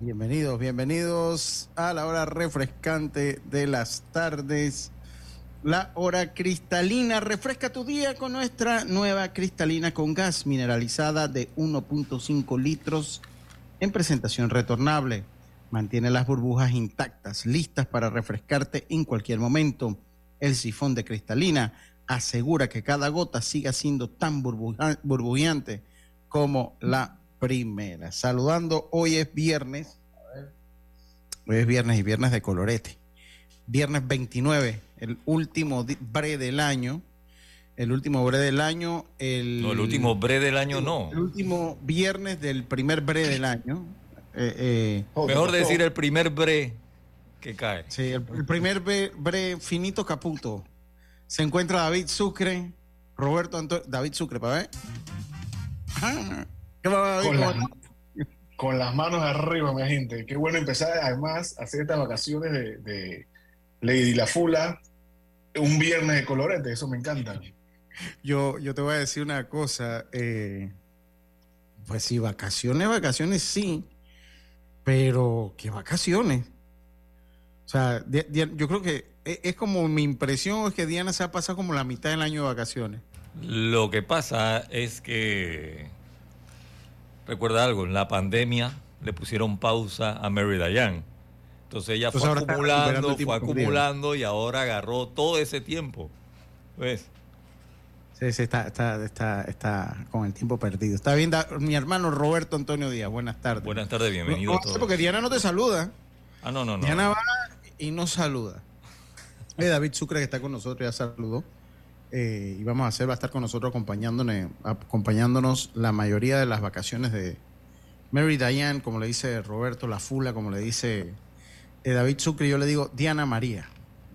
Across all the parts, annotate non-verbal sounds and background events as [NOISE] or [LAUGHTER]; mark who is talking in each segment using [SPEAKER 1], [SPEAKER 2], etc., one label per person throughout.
[SPEAKER 1] Bienvenidos, bienvenidos a la hora refrescante de las tardes. La hora cristalina. Refresca tu día con nuestra nueva cristalina con gas mineralizada de 1.5 litros en presentación retornable. Mantiene las burbujas intactas, listas para refrescarte en cualquier momento. El sifón de cristalina asegura que cada gota siga siendo tan burbujeante como la primera. Saludando, hoy es viernes. Hoy es viernes y viernes de colorete. Viernes 29, el último bre del año. El último bre del año. El,
[SPEAKER 2] no, el último bre del año no.
[SPEAKER 1] El último viernes del primer bre del año.
[SPEAKER 2] Eh, eh, Mejor decir el primer bre que cae.
[SPEAKER 1] Sí, el, primer bre, finito caputo. Se encuentra David Sucre, Roberto Antonio. David Sucre, para ver.
[SPEAKER 3] Con, las manos arriba, mi gente. Qué bueno empezar además a hacer estas vacaciones de, Lady La Fula. Un viernes de colorete, eso me encanta.
[SPEAKER 1] Yo, yo te voy a decir una cosa. Eh, pues sí, vacaciones, vacaciones sí. Pero, ¿qué vacaciones? O sea, yo creo que e, es como mi impresión es que Diana se ha pasado como la mitad del año de vacaciones.
[SPEAKER 2] Lo que pasa es que, recuerda algo, en la pandemia le pusieron pausa a Mary Diane. Entonces ella fue acumulando, fue acumulando y ahora agarró todo ese tiempo. ¿Ves?
[SPEAKER 1] Sí, sí, está, está, está, está con el tiempo perdido. Está bien, mi hermano Roberto Antonio Díaz. Buenas tardes.
[SPEAKER 2] Buenas tardes, bienvenido.
[SPEAKER 1] No, no, porque Diana no te saluda.
[SPEAKER 2] Ah, no, no, no.
[SPEAKER 1] Diana va y no saluda. Eh, David Sucre que está con nosotros ya saludó. Eh, y vamos a hacer, va a estar con nosotros acompañándonos, acompañándonos la mayoría de las vacaciones de Mary Diane, como le dice Roberto La Fula, como le dice eh, David Sucre, yo le digo Diana María.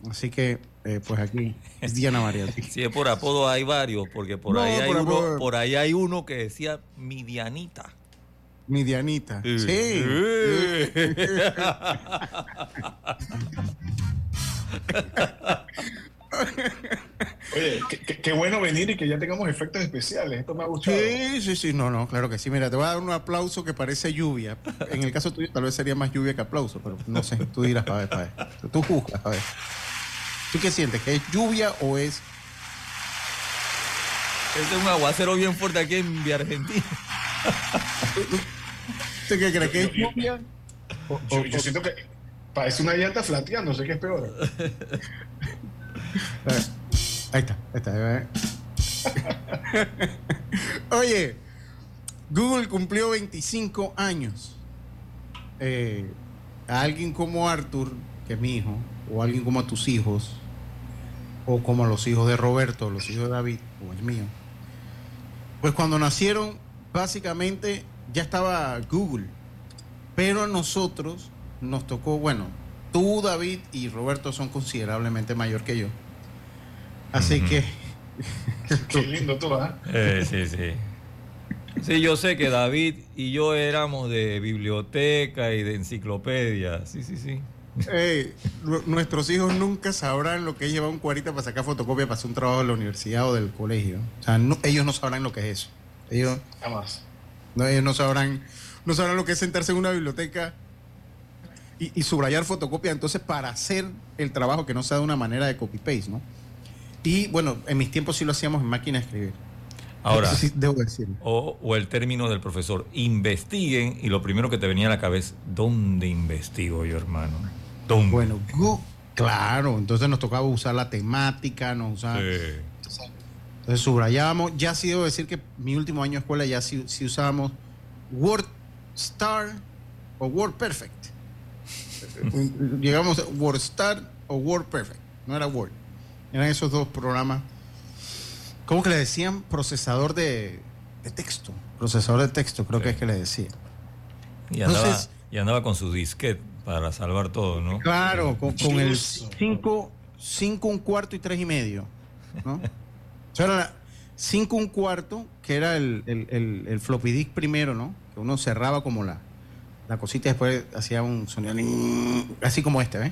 [SPEAKER 1] Así que, eh, pues aquí es Diana María.
[SPEAKER 2] Si es por apodo hay varios, porque por, ahí hay uno, por ahí hay uno que decía Midianita.
[SPEAKER 1] Midianita. Sí. [LAUGHS] [LAUGHS]
[SPEAKER 3] Oye, qué, bueno venir y que ya tengamos efectos especiales. Esto me ha gustado.
[SPEAKER 1] Sí, sí, sí. No, no, claro que sí. Mira, te voy a dar un aplauso que parece lluvia. En el caso tuyo, tal vez sería más lluvia que aplauso, pero no sé. Tú dirás, para ver, para ver. Tú juzgas, a ver. ¿Tú qué sientes? ¿Que es lluvia o es.?
[SPEAKER 2] Este es un aguacero bien fuerte aquí en Argentina.
[SPEAKER 1] ¿Tú qué crees? ¿Que es lluvia?
[SPEAKER 3] yo, siento que parece una llanta flateando, sé que es peor.
[SPEAKER 1] Ahí está, ahí está. [LAUGHS] Oye, Google cumplió 25 años. Eh, a alguien como Arthur, que es mi hijo, o alguien como a tus hijos, o como a los hijos de Roberto, los hijos de David, o el mío, pues cuando nacieron, básicamente ya estaba Google. Pero a nosotros nos tocó, bueno, tú, David y Roberto son considerablemente mayor que yo. Así que. [LAUGHS]
[SPEAKER 3] Qué lindo tú, ¿ah?
[SPEAKER 2] ¿eh? sí, sí. Sí, yo sé que David y yo éramos de biblioteca y de enciclopedia. Sí, sí, sí. [LAUGHS]
[SPEAKER 1] nuestros hijos nunca sabrán lo que es llevar un cuarita para sacar fotocopia para hacer un trabajo de la universidad o del colegio. O sea, ellos no sabrán lo que es eso. Ellos,
[SPEAKER 3] Jamás.
[SPEAKER 1] No, ellos no sabrán, no sabrán lo que es sentarse en una biblioteca y, subrayar fotocopia, entonces para hacer el trabajo que no sea de una manera de copy-paste, ¿no? Y bueno, en mis tiempos sí lo hacíamos en máquina de escribir.
[SPEAKER 2] Ahora, debo decirlo. O, el término del profesor, investiguen y lo primero que te venía a la cabeza, ¿dónde investigo yo, hermano? ¿Dónde?
[SPEAKER 1] Bueno, claro, entonces nos tocaba usar la temática, nos usaba... Entonces subrayábamos, ya sí debo decir que mi último año de escuela ya sí, sí usábamos Word Star o Word Perfect. Llegamos a WordStar o WordPerfect, no era Word. Eran esos dos programas. ¿Cómo que le decían? Procesador de, Texto. Procesador de texto, creo que es que le decían.
[SPEAKER 2] Y andaba, y andaba con su disquete para salvar todo, ¿no?
[SPEAKER 1] Claro, con, el 5, 5, un cuarto y 3 y medio. ¿no? o sea, era 5, un cuarto, que era el, el, el, floppy disk primero, ¿no? Que uno cerraba como la, la cosita y después hacía un sonido así como este, ¿ves?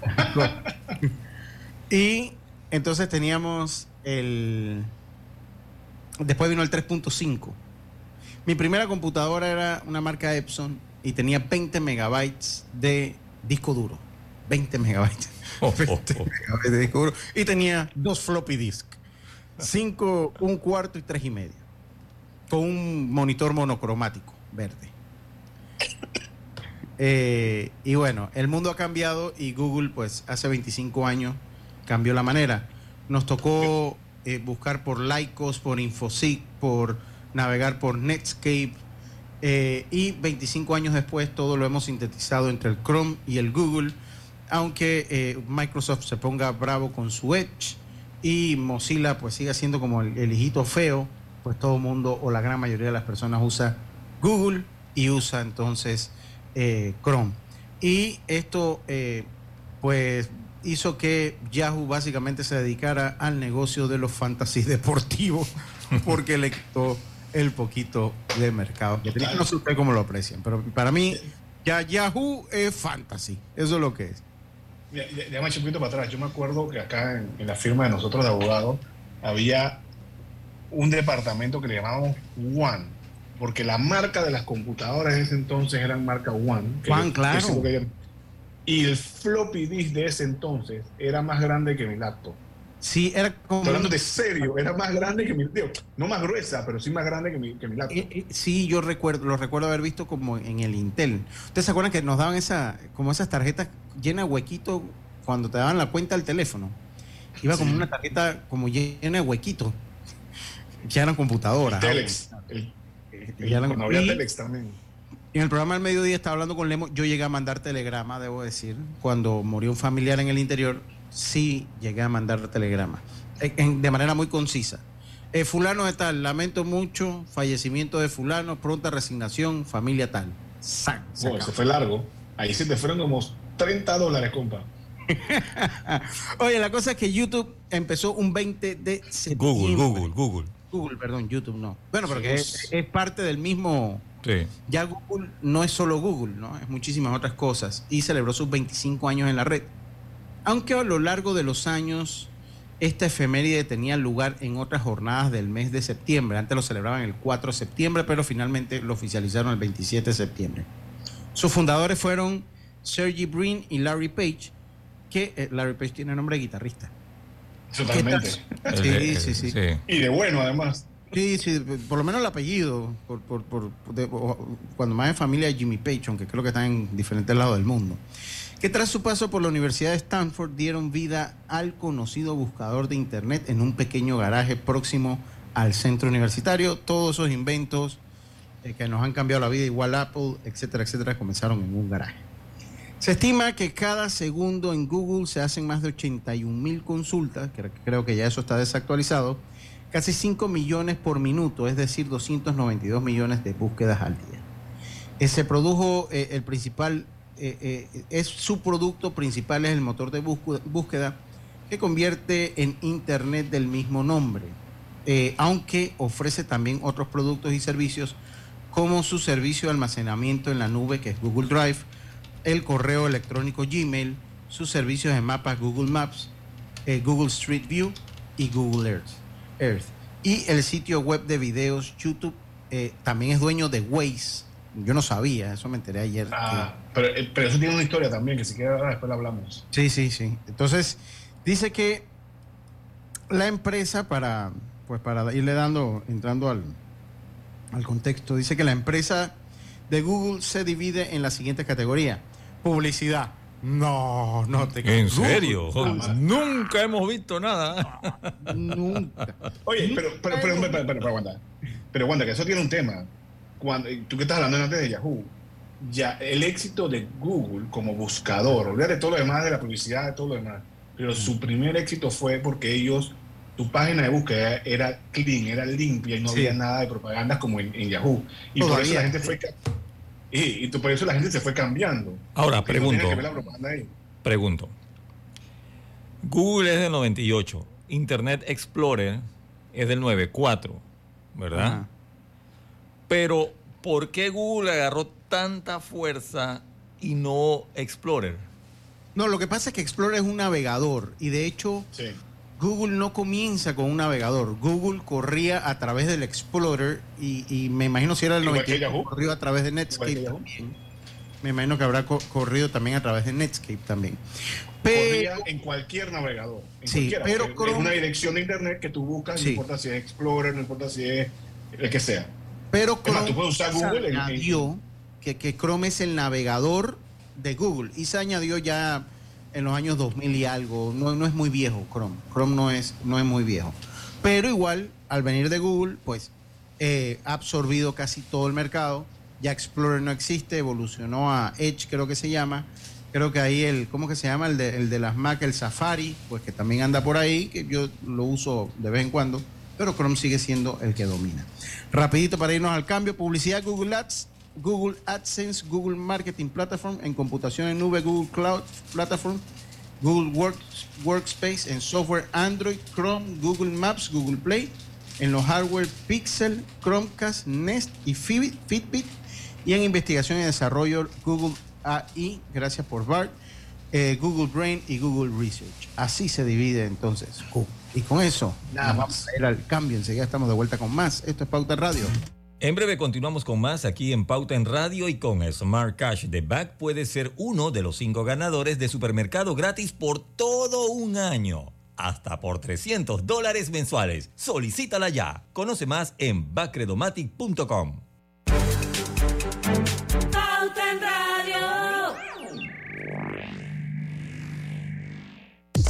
[SPEAKER 1] [LAUGHS] y entonces teníamos el... Después vino el 3.5. Mi primera computadora era una marca Epson y tenía 20 megabytes de disco duro. 20 megabytes. [LAUGHS] 20 megabytes de disco duro. Y tenía dos floppy disk. 5, un cuarto y tres y medio. Con un monitor monocromático verde. Eh, y bueno, el mundo ha cambiado y Google, pues hace 25 años cambió la manera. Nos tocó eh, buscar por Lycos, por Infoseek, por navegar por Netscape. Eh, y 25 años después todo lo hemos sintetizado entre el Chrome y el Google, aunque Microsoft se ponga bravo con su Edge y Mozilla pues sigue siendo como el, el hijito feo, pues todo el mundo o la gran mayoría de las personas usa Google y usa entonces eh, Chrome. Y esto eh, pues hizo que Yahoo básicamente se dedicara al negocio de los fantasy deportivos [LAUGHS] porque le quitó el poquito de mercado. No sé usted cómo lo aprecian, pero para mí ya Yahoo es fantasy, eso es lo que es.
[SPEAKER 3] Ya, ya, me eché un poquito para atrás. Yo me acuerdo que acá en, en la firma de nosotros de abogados había un departamento que le llamábamos One porque la marca de las computadoras de ese entonces eran marca One.
[SPEAKER 1] One, claro.
[SPEAKER 3] y el floppy disk de ese entonces era más grande que mi laptop.
[SPEAKER 1] Sí, era como...
[SPEAKER 3] Estoy hablando de serio, era más grande que mi... Digo, no más gruesa, pero sí más grande que mi, que mi laptop. Eh,
[SPEAKER 1] eh, sí, yo recuerdo, lo recuerdo haber visto como en el Intel. ¿Ustedes se acuerdan que nos daban esa, como esas tarjetas llenas de huequito cuando te daban la cuenta del teléfono? Iba como una tarjeta como llena de huequito. [LAUGHS] Ya eran computadoras.
[SPEAKER 3] Telex. El
[SPEAKER 1] en el programa del mediodía estaba hablando con Lemo. Yo llegué a mandar telegrama, debo decir. Cuando murió un familiar en el interior, sí llegué a mandar telegrama. de manera muy concisa. Eh, fulano de tal, lamento mucho, fallecimiento de fulano, pronta resignación, familia tal.
[SPEAKER 3] Sac, se fue largo. Ahí se te fueron como 30 dólares, compa. [LAUGHS]
[SPEAKER 1] Oye, la cosa es que YouTube empezó un 20 de
[SPEAKER 2] septiembre. Google, Google, Google.
[SPEAKER 1] Google, perdón, YouTube no. Bueno, porque es, parte del mismo. Sí. Ya Google no es solo Google, ¿no? Es muchísimas otras cosas. Y celebró sus 25 años en la red. Aunque a lo largo de los años, esta efeméride tenía lugar en otras jornadas del mes de septiembre. Antes lo celebraban el 4 de septiembre, pero finalmente lo oficializaron el 27 de septiembre. Sus fundadores fueron Sergey Brin y Larry Page, que eh, Larry Page tiene nombre de guitarrista.
[SPEAKER 3] Totalmente. Sí, sí, sí, Y de bueno, además.
[SPEAKER 1] Sí, sí, por lo menos el apellido, por, cuando más en familia de Jimmy Page, aunque creo que están en diferentes lados del mundo. Que tras su paso por la Universidad de Stanford dieron vida al conocido buscador de Internet en un pequeño garaje próximo al centro universitario. Todos esos inventos eh, que nos han cambiado la vida, igual Apple, etcétera, etcétera, comenzaron en un garaje. Se estima que cada segundo en Google se hacen más de 81 mil consultas, que creo que ya eso está desactualizado, casi 5 millones por minuto, es decir, 292 millones de búsquedas al día. Se produjo eh, el principal, eh, eh, es su producto principal, es el motor de búsqueda que convierte en Internet del mismo nombre, aunque ofrece también otros productos y servicios como su servicio de almacenamiento en la nube, que es Google Drive, el correo electrónico Gmail, sus servicios de mapas Google Maps, eh, Google Street View y Google Earth, Earth. Y el sitio web de videos YouTube eh, también es dueño de Waze. Yo no sabía, eso me enteré ayer.
[SPEAKER 3] Ah, eh, pero, eso tiene una historia también, que si quieres después la hablamos.
[SPEAKER 1] Sí, sí, sí. Entonces, dice que la empresa, para, pues para irle dando, entrando al, al contexto, dice que la empresa de Google se divide en la siguiente categoría publicidad. No, no te
[SPEAKER 2] ¿En serio? Nunca hemos visto nada.
[SPEAKER 1] Nunca.
[SPEAKER 3] Oye, pero, pero, pero, pero, pero, aguanta. Pero aguanta, que eso tiene un tema. Cuando, tú que estás hablando antes de Yahoo, ya el éxito de Google como buscador, olvídate de todo lo demás, de la publicidad, de todo lo demás, pero su primer éxito fue porque ellos, tu página de búsqueda era clean, era limpia y no había nada de propagandas como en, Yahoo. Y por eso la gente fue Y, por eso la gente se fue cambiando.
[SPEAKER 2] Ahora, pregunto. pregunto. Google es del 98, Internet Explorer es del 94, ¿verdad? Pero, ¿por qué Google agarró tanta fuerza y no Explorer?
[SPEAKER 1] No, lo que pasa es que Explorer es un navegador y de hecho Google no comienza con un navegador. Google corría a través del Explorer y, me imagino si era el 98 corrió a través de Netscape también. Me imagino que habrá corrido también a través de Netscape también.
[SPEAKER 3] Pero, en cualquier navegador. sí, pero es una dirección de internet que tú buscas, no importa si es Explorer, no importa si es el que sea.
[SPEAKER 1] Pero Chrome tú puedes usar Google añadió que, que Chrome es el navegador de Google y se añadió ya en los años 2000 y algo. No, es muy viejo Chrome. Chrome no es, no es muy viejo. Pero igual, al venir de Google, pues eh, ha absorbido casi todo el mercado. Ya Explorer no existe, evolucionó a Edge, creo que se llama. Creo que ahí el, ¿cómo que se llama? El de, el de las Mac, el Safari, pues que también anda por ahí, que yo lo uso de vez en cuando, pero Chrome sigue siendo el que domina. Rapidito para irnos al cambio, publicidad Google Ads, Google AdSense, Google Marketing Platform, en computación en nube, Google Cloud Platform, Google Workspace, en software Android, Chrome, Google Maps, Google Play, en los hardware Pixel, Chromecast, Nest y Fitbit, y en investigación y desarrollo Google AI, gracias por Bart, eh, Google Brain y Google Research. Así se divide entonces. Y con eso, nada, vamos a ir al cambio. Enseguida estamos de vuelta con más. Esto es Pauta Radio.
[SPEAKER 4] En breve continuamos con más aquí en Pauta en Radio y con Smart Cash de Back puede ser uno de los cinco ganadores de supermercado gratis por todo un año. Hasta por 300 dólares mensuales. Solicítala ya. Conoce más en backredomatic.com.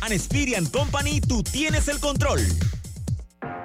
[SPEAKER 4] An Company, tú tienes el control.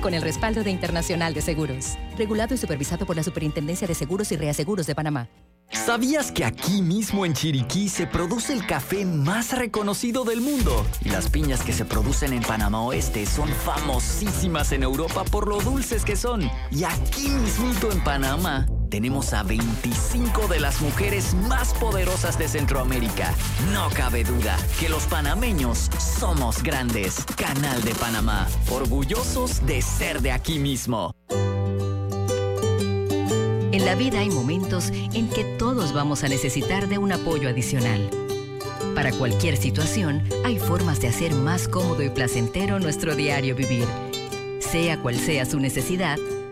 [SPEAKER 5] con el respaldo de Internacional de Seguros. Regulado y supervisado por la Superintendencia de Seguros y Reaseguros de Panamá.
[SPEAKER 6] ¿Sabías que aquí mismo en Chiriquí se produce el café más reconocido del mundo? Y las piñas que se producen en Panamá Oeste son famosísimas en Europa por lo dulces que son. Y aquí mismito en Panamá tenemos a 25 de las mujeres más poderosas de Centroamérica. No cabe duda que los panameños somos grandes. Canal de Panamá, orgullosos de ser de aquí mismo.
[SPEAKER 5] En la vida hay momentos en que todos vamos a necesitar de un apoyo adicional. Para cualquier situación, hay formas de hacer más cómodo y placentero nuestro diario vivir. Sea cual sea su necesidad,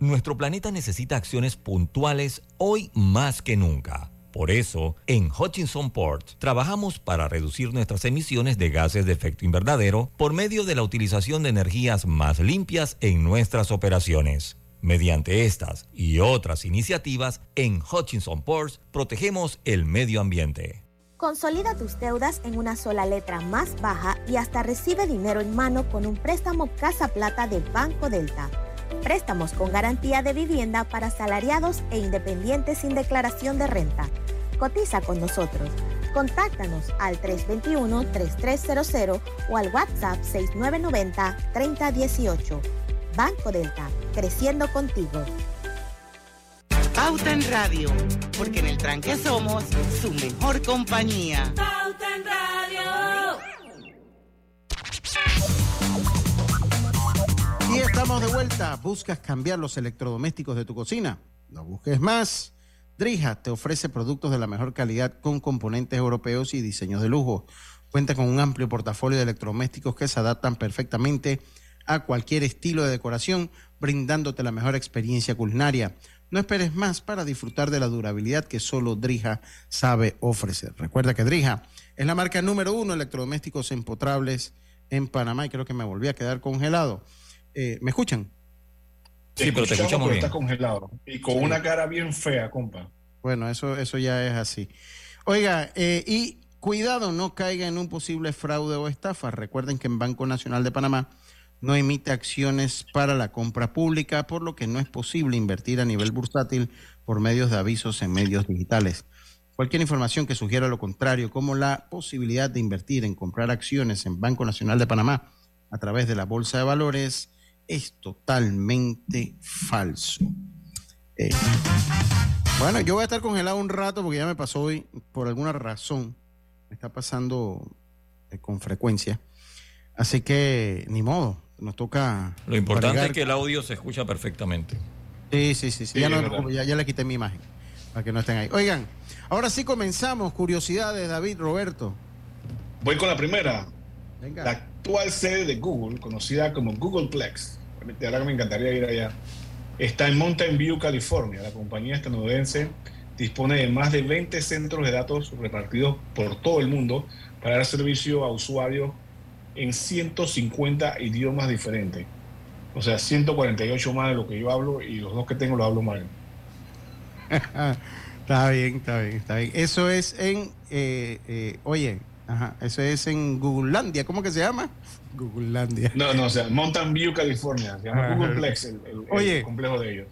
[SPEAKER 4] Nuestro planeta necesita acciones puntuales hoy más que nunca. Por eso, en Hutchinson Port trabajamos para reducir nuestras emisiones de gases de efecto invernadero por medio de la utilización de energías más limpias en nuestras operaciones. Mediante estas y otras iniciativas, en Hutchinson Ports protegemos el medio ambiente.
[SPEAKER 7] Consolida tus deudas en una sola letra más baja y hasta recibe dinero en mano con un préstamo Casa Plata del Banco Delta. Préstamos con garantía de vivienda para salariados e independientes sin declaración de renta. Cotiza con nosotros. Contáctanos al 321-3300 o al WhatsApp 6990-3018. Banco Delta, creciendo contigo.
[SPEAKER 8] Pauta en Radio, porque en el tranque somos su mejor compañía. Pauta en Radio.
[SPEAKER 1] Estamos de vuelta. ¿Buscas cambiar los electrodomésticos de tu cocina? No busques más. Drija te ofrece productos de la mejor calidad con componentes europeos y diseños de lujo. Cuenta con un amplio portafolio de electrodomésticos que se adaptan perfectamente a cualquier estilo de decoración, brindándote la mejor experiencia culinaria. No esperes más para disfrutar de la durabilidad que solo Drija sabe ofrecer. Recuerda que Drija es la marca número uno de electrodomésticos empotrables en Panamá y creo que me volví a quedar congelado. Eh, ¿Me escuchan?
[SPEAKER 3] Sí, pero te escuchamos bien. Está congelado y con una cara bien fea, compa.
[SPEAKER 1] Bueno, eso, eso ya es así. Oiga, eh, y cuidado, no caiga en un posible fraude o estafa. Recuerden que en Banco Nacional de Panamá no emite acciones para la compra pública, por lo que no es posible invertir a nivel bursátil por medios de avisos en medios digitales. Cualquier información que sugiera lo contrario, como la posibilidad de invertir en comprar acciones en Banco Nacional de Panamá a través de la Bolsa de Valores, es totalmente falso. Eh, bueno, yo voy a estar congelado un rato porque ya me pasó hoy, por alguna razón, me está pasando eh, con frecuencia. Así que ni modo, nos toca.
[SPEAKER 2] Lo importante es que el audio se escucha perfectamente.
[SPEAKER 1] Sí, sí, sí, sí. ya, ya, le quité mi imagen para que no estén ahí. Oigan, ahora sí comenzamos. Curiosidades, David, Roberto.
[SPEAKER 3] Voy con la primera. Venga. La actual sede de Google, conocida como Googleplex, ahora que me encantaría ir allá, está en Mountain View, California. La compañía estadounidense dispone de más de 20 centros de datos repartidos por todo el mundo para dar servicio a usuarios en 150 idiomas diferentes. O sea, 148 más de lo que yo hablo y los dos que tengo los hablo mal. [LAUGHS]
[SPEAKER 1] está bien, está bien, está bien. Eso es en, eh, eh, oye, ajá, eso es en Googlelandia, ¿cómo que se llama? Googlelandia.
[SPEAKER 3] No, no, o sea, Mountain View, California. Se llama Googleplex, el, Oye, complejo de ellos.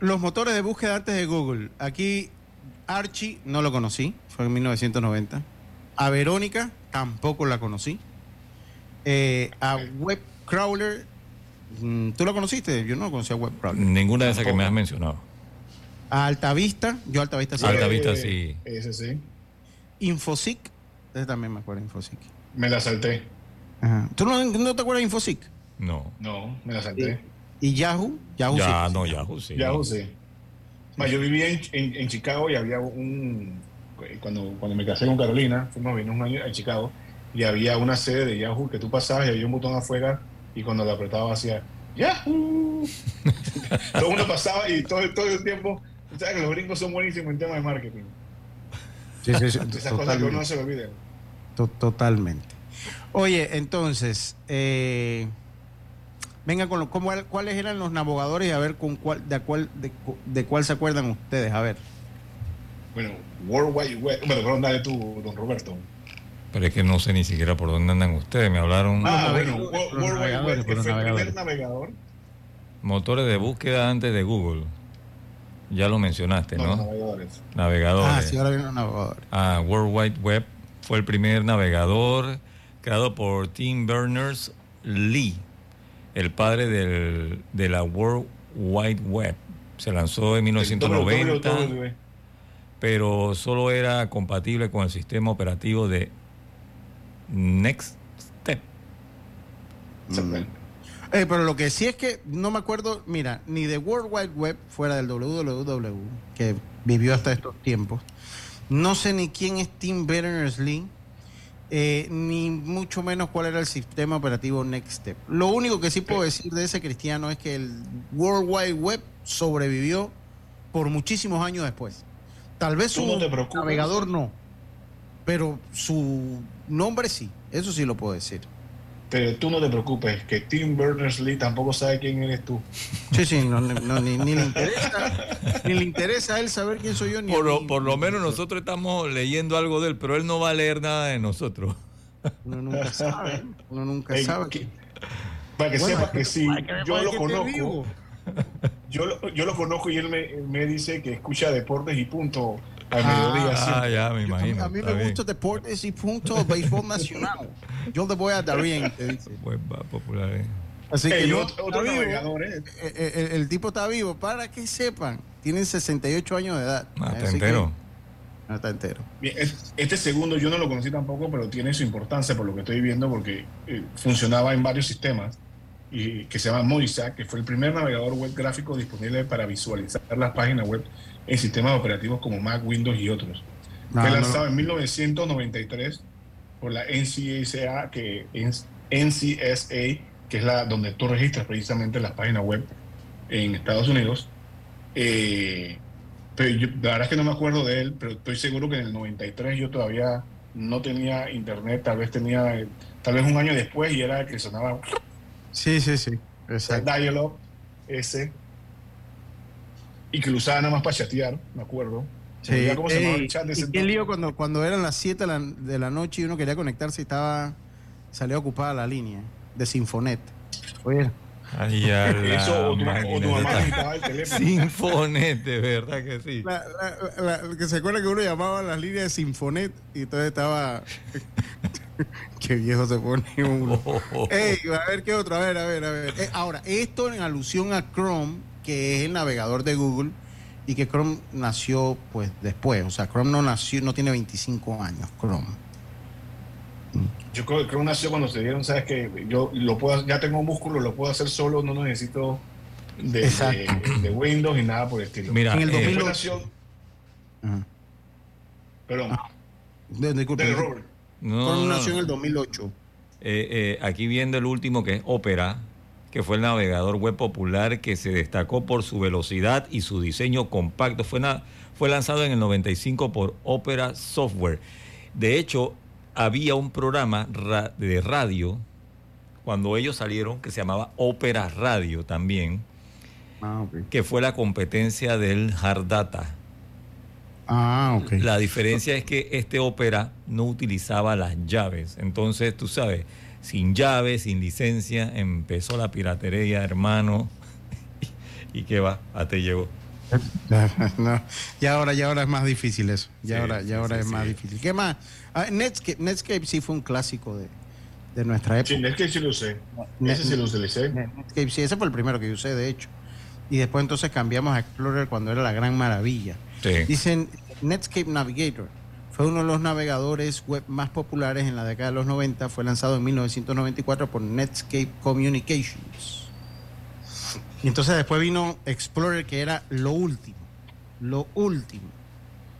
[SPEAKER 1] Los motores de búsqueda antes de Google. Aquí Archie no lo conocí, fue en 1990. A Verónica tampoco la conocí. Eh, a Webcrawler, mm, ¿tú lo conociste? Yo no conocía a Webcrawler.
[SPEAKER 2] Ninguna de esas que me has mencionado.
[SPEAKER 1] A Altavista, yo Altavista
[SPEAKER 2] sí. Altavista sí.
[SPEAKER 3] Ese sí.
[SPEAKER 1] Infosic, ese también me acuerdo, Infosic.
[SPEAKER 3] Me la salté.
[SPEAKER 1] ¿Tú no, te acuerdas de Infosic?
[SPEAKER 2] No.
[SPEAKER 3] No, me la salté.
[SPEAKER 1] ¿Y, Yahoo?
[SPEAKER 2] Yahoo ya, no, Yahoo sí.
[SPEAKER 3] Yahoo sí. yo vivía en, en, Chicago y había un. Cuando, cuando me casé con Carolina, fuimos a vivir un año a Chicago y había una sede de Yahoo que tú pasabas y había un botón afuera y cuando lo apretaba hacía Yahoo. [LAUGHS] todo uno pasaba y todo, todo el tiempo. ¿Sabes que los gringos son buenísimos en temas de marketing?
[SPEAKER 1] Sí, sí, sí.
[SPEAKER 3] Esas cosas que uno no se olviden.
[SPEAKER 1] Totalmente. Oye, entonces, eh, venga con lo, cuáles eran los navegadores y a ver con cuál, de, cuál, de, cuál se acuerdan ustedes, a ver.
[SPEAKER 3] Bueno, World Wide Web, bueno, ¿por dónde tú, don Roberto?
[SPEAKER 2] Pero es que no sé ni siquiera por dónde andan ustedes, me hablaron...
[SPEAKER 3] Ah, bueno, World Wide Web, que fue el primer navegador.
[SPEAKER 2] Motores de búsqueda antes de Google. Ya lo mencionaste, ¿no?
[SPEAKER 3] navegadores.
[SPEAKER 2] Navegadores.
[SPEAKER 1] Ah, sí, ahora viene un navegador.
[SPEAKER 2] Ah, World Wide Web fue el primer navegador creado por Tim Berners-Lee, el padre de la World Wide Web. Se lanzó en 1990. pero solo era compatible con el sistema operativo de Next Step.
[SPEAKER 1] Eh, pero lo que sí es que no me acuerdo, mira, ni de World Wide Web fuera del WWW, que vivió hasta estos tiempos. No sé ni quién es Tim Berners-Lee, eh, ni mucho menos cuál era el sistema operativo Next Step. Lo único que sí puedo decir de ese cristiano es que el World Wide Web sobrevivió por muchísimos años después. Tal vez su navegador no, pero su nombre sí, eso sí lo puedo decir.
[SPEAKER 3] Pero tú no te preocupes, que Tim Berners-Lee tampoco sabe quién eres tú.
[SPEAKER 1] Sí, sí, ni, le interesa, ni le interesa a él saber quién soy yo. Ni
[SPEAKER 2] por, lo, por lo menos nosotros estamos leyendo algo de él, pero él no va a leer nada de nosotros.
[SPEAKER 1] Uno nunca sabe, uno nunca sabe.
[SPEAKER 3] para que sepa que sí, yo lo conozco. Yo lo, yo lo conozco y él me, me dice que escucha deportes y punto
[SPEAKER 2] Ah, ah, ya, me imagino.
[SPEAKER 1] A mí me gusta deportes y punto béisbol nacional. Yo le voy a dar bien, te dice.
[SPEAKER 2] Pues va popular, eh.
[SPEAKER 1] Así que otro, otro navegador, eh. Eh, eh, El, tipo está vivo, para que sepan. Tiene 68 años de edad.
[SPEAKER 2] Ah, está entero.
[SPEAKER 1] No está entero.
[SPEAKER 3] Bien, este segundo yo no lo conocí tampoco, pero tiene su importancia por lo que estoy viendo, porque funcionaba en varios sistemas y que se llama Moisa, que fue el primer navegador web gráfico disponible para visualizar las páginas web en sistemas operativos como Mac, Windows y otros. Fue lanzado en 1993 por la NCSA, que es NCSA, que es la donde tú registras precisamente las páginas web en Estados Unidos. Eh, pero yo, la verdad es que no me acuerdo de él, pero estoy seguro que en el 93 yo todavía no tenía internet, tal vez tenía, tal vez un año después y era el que sonaba.
[SPEAKER 1] Sí, sí, sí.
[SPEAKER 3] Exacto. Dialog ese y que lo usaba nada más para chatear, me acuerdo.
[SPEAKER 1] Sí. ¿Cómo se llamaba el chat de ese qué lío cuando, cuando eran las 7 de la noche y uno quería conectarse y estaba salía ocupada la línea de Sinfonet. Oye.
[SPEAKER 2] Ay, ya Eso, o tu, o tu mamá el teléfono. Sinfonet, de verdad que sí.
[SPEAKER 1] La, la, que se acuerda que uno llamaba las líneas de Sinfonet y entonces estaba. [LAUGHS] qué viejo se pone uno. [LAUGHS] Ey, a ver qué otro, a ver, a ver, a ver. Eh, ahora, esto en alusión a Chrome que es el navegador de Google y que Chrome nació pues después. O sea, Chrome no nació, no tiene 25 años, Chrome.
[SPEAKER 3] Yo creo que Chrome nació cuando se dieron, sabes que yo lo puedo, ya tengo músculo, lo puedo hacer solo, no necesito de, de, Windows y nada por el estilo.
[SPEAKER 2] Mira,
[SPEAKER 3] en el
[SPEAKER 2] 2008
[SPEAKER 3] eh, nació. Perdón. Ah,
[SPEAKER 1] disculpe, Robert. No, nació en el 2008.
[SPEAKER 2] Eh, eh, aquí viendo el último que es Opera, que fue el navegador web popular que se destacó por su velocidad y su diseño compacto. Fue, fue lanzado en el 95 por Opera Software. De hecho, había un programa de radio cuando ellos salieron que se llamaba Opera Radio también, ah, que fue la competencia del Hard Data.
[SPEAKER 1] Ah,
[SPEAKER 2] La diferencia es que este Opera no utilizaba las llaves. Entonces, tú sabes, sin llave, sin licencia, empezó la piratería, hermano. [LAUGHS] ¿Y qué va? A te llegó. [LAUGHS]
[SPEAKER 1] no, ya ahora, ya ahora es más difícil eso. Ya ahora, ya ahora es más difícil. ¿Qué más? Ah, Netscape, Netscape sí fue un clásico de, de nuestra época.
[SPEAKER 3] Sí, Netscape sí lo usé. ese sí lo usé.
[SPEAKER 1] Netscape sí, ese fue el primero que yo usé, de hecho. Y después entonces cambiamos a Explorer cuando era la gran maravilla. Dicen Netscape Navigator fue uno de los navegadores web más populares en la década de los 90. Fue lanzado en 1994 por Netscape Communications. Y entonces después vino Explorer, que era lo último. Lo último.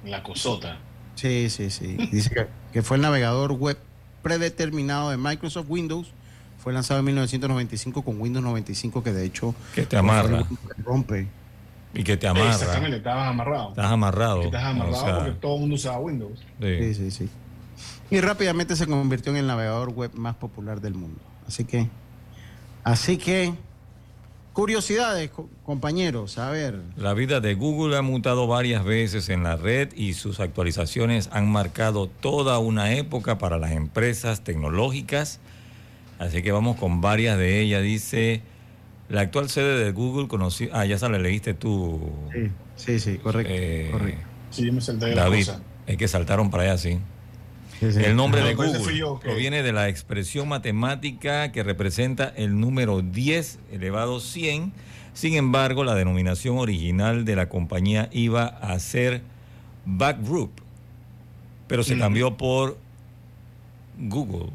[SPEAKER 3] La cosota.
[SPEAKER 1] Sí, sí, sí. Dice que, fue el navegador web predeterminado de Microsoft Windows. Fue lanzado en 1995 con Windows 95, que de hecho.
[SPEAKER 2] Que te amarra.
[SPEAKER 1] Rompe.
[SPEAKER 2] Y que te amarra.
[SPEAKER 3] Exactamente, estabas amarrado.
[SPEAKER 2] Estás amarrado.
[SPEAKER 3] Estás amarrado porque todo el mundo usaba Windows.
[SPEAKER 1] Sí. sí, sí, Y rápidamente se convirtió en el navegador web más popular del mundo. Así que, así que, curiosidades, compañeros, a ver.
[SPEAKER 2] La vida de Google ha mutado varias veces en la red y sus actualizaciones han marcado toda una época para las empresas tecnológicas. Así que vamos con varias de ellas. Dice la actual sede de Google conoció. Ah, ya se la leíste tú.
[SPEAKER 1] Sí, sí, sí correcto. Eh, correcto.
[SPEAKER 3] Sí, me salté
[SPEAKER 2] David, es que saltaron para allá, sí. El nombre de pues, Google proviene de la expresión matemática que representa el número 10 elevado 100. Sin embargo, la denominación original de la compañía iba a ser Back Group, pero se cambió por Google.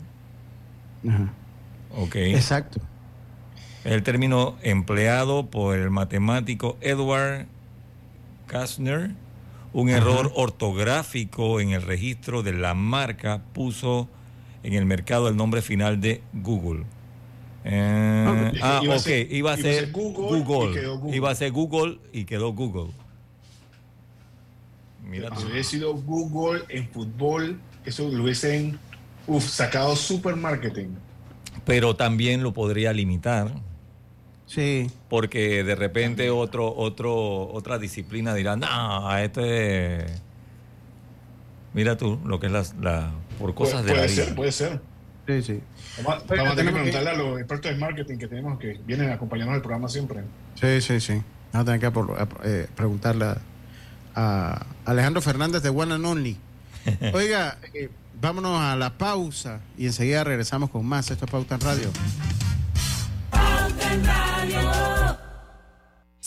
[SPEAKER 2] Ok.
[SPEAKER 1] Exacto.
[SPEAKER 2] El término empleado por el matemático Edward Kastner, un error ortográfico en el registro de la marca puso en el mercado el nombre final de Google. Eh, ah, ok, iba a ser Google, iba a ser Google y quedó Google.
[SPEAKER 3] Mira, si hubiese sido Google en fútbol, eso lo hubiesen sacado super marketing.
[SPEAKER 2] Pero también lo podría limitar.
[SPEAKER 1] Sí.
[SPEAKER 2] Porque de repente otro, otro, otra disciplina dirá, no, esto es... Mira tú lo que es la, la por cosas
[SPEAKER 3] de
[SPEAKER 2] la
[SPEAKER 3] vida. Puede ser, puede ser.
[SPEAKER 1] Sí, sí.
[SPEAKER 3] Vamos, a tener que preguntarle a los expertos de marketing que tenemos que vienen acompañándonos el programa siempre.
[SPEAKER 1] Sí, sí, sí. Vamos a tener que eh, preguntarle a, Alejandro Fernández de One and Only. [LAUGHS] Oiga, eh, vámonos a la pausa y enseguida regresamos con más. Esto es Pauta en Radio. Pauta en
[SPEAKER 9] Radio.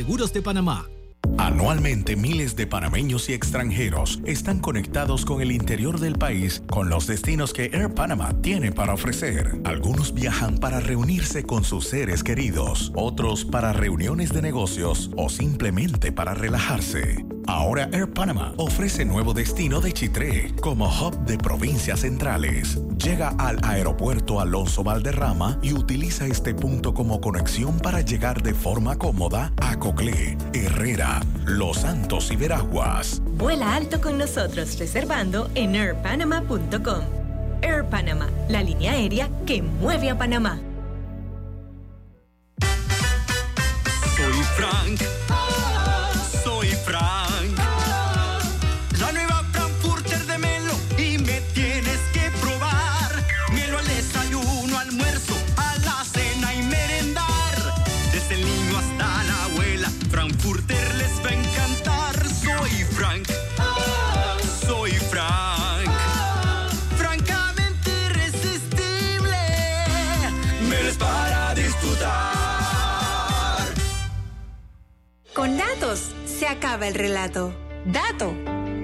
[SPEAKER 9] Seguros de Panamá.
[SPEAKER 10] Anualmente miles de panameños y extranjeros están conectados con el interior del país con los destinos que Air Panama tiene para ofrecer. Algunos viajan para reunirse con sus seres queridos, otros para reuniones de negocios o simplemente para relajarse. Ahora Air Panama ofrece nuevo destino de Chitré como hub de provincias centrales. Llega al aeropuerto Alonso Valderrama y utiliza este punto como conexión para llegar de forma cómoda a Coclé, Herrera, Los Santos y Veraguas.
[SPEAKER 11] Vuela alto con nosotros reservando en airpanama.com. Air Panama, la línea aérea que mueve a Panamá.
[SPEAKER 12] El relato. Dato.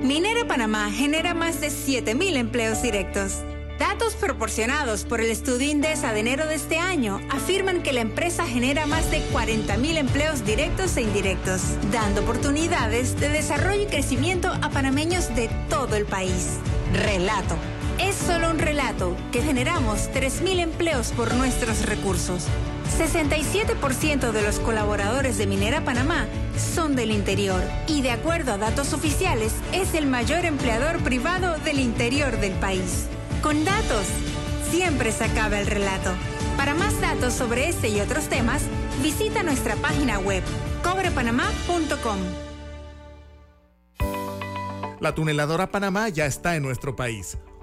[SPEAKER 12] Minera Panamá genera más de 7.000 empleos directos. Datos proporcionados por el estudio Indesa de enero de este año afirman que la empresa genera más de 40.000 empleos directos e indirectos, dando oportunidades de desarrollo y crecimiento a panameños de todo el país. Relato. Es solo un relato que generamos 3.000 empleos por nuestros recursos. 67% de los colaboradores de Minera Panamá son del interior y de acuerdo a datos oficiales es el mayor empleador privado del interior del país. Con datos, siempre se acaba el relato. Para más datos sobre este y otros temas, visita nuestra página web cobrepanamá.com.
[SPEAKER 13] La tuneladora Panamá ya está en nuestro país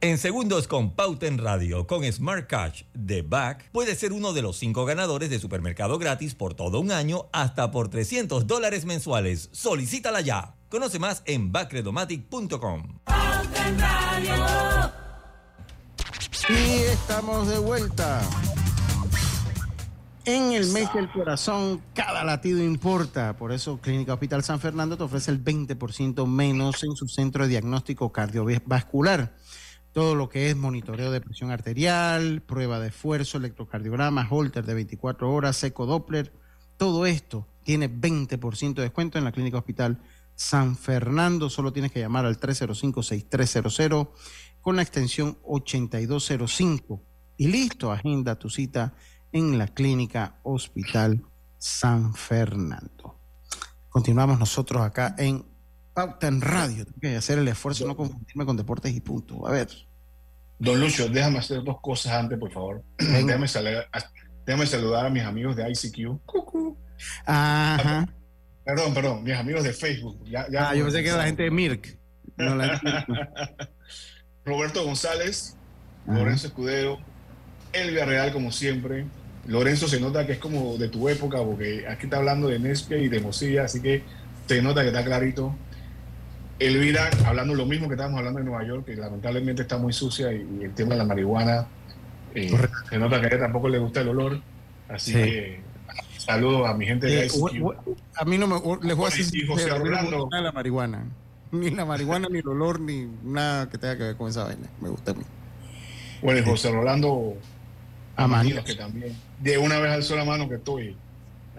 [SPEAKER 2] En segundos con Pauta en Radio, con Smart Cash de Back, puedes ser uno de los cinco ganadores de supermercado gratis por todo un año hasta por 300 dólares mensuales. Solicítala ya. Conoce más en backredomatic.com.
[SPEAKER 1] Y estamos de vuelta. En el mes del corazón, cada latido importa. Por eso, Clínica Hospital San Fernando te ofrece el 20% menos en su centro de diagnóstico cardiovascular todo lo que es monitoreo de presión arterial, prueba de esfuerzo, electrocardiograma, holter de 24 horas, seco Doppler, todo esto tiene 20% de descuento en la Clínica Hospital San Fernando. Solo tienes que llamar al 305-6300 con la extensión 8205 y listo, agenda tu cita en la Clínica Hospital San Fernando. Continuamos nosotros acá en pauta en radio. Tengo que hacer el esfuerzo, no confundirme con deportes y punto. A ver.
[SPEAKER 3] Don Lucho, déjame hacer dos cosas antes, por favor. [CLEARS THROAT] Déjame saludar, déjame saludar, a mis amigos de ICQ. Ajá. Perdón, perdón, mis amigos de Facebook. Ya,
[SPEAKER 1] ah, yo pensé que era la gente de Mirk. [LAUGHS]
[SPEAKER 3] Roberto González, Lorenzo Escudero, Elvia Real, como siempre. Lorenzo se nota que es como de tu época, porque aquí está hablando de Nespia y de Mosilla, así que se nota que está clarito. Elvira, hablando lo mismo que estábamos hablando en Nueva York, que lamentablemente está muy sucia y, el tema de la marihuana, eh, se nota que a ella tampoco le gusta el olor. Así que saludos a mi gente de
[SPEAKER 1] eh, A mí no me les voy a decir José Orlando. la marihuana. Ni la marihuana, ni el olor, ni nada que tenga que ver con esa vaina. Me gusta a mí.
[SPEAKER 3] Bueno, y José Rolando Amanitos, que también. De una vez alzó la mano que estoy.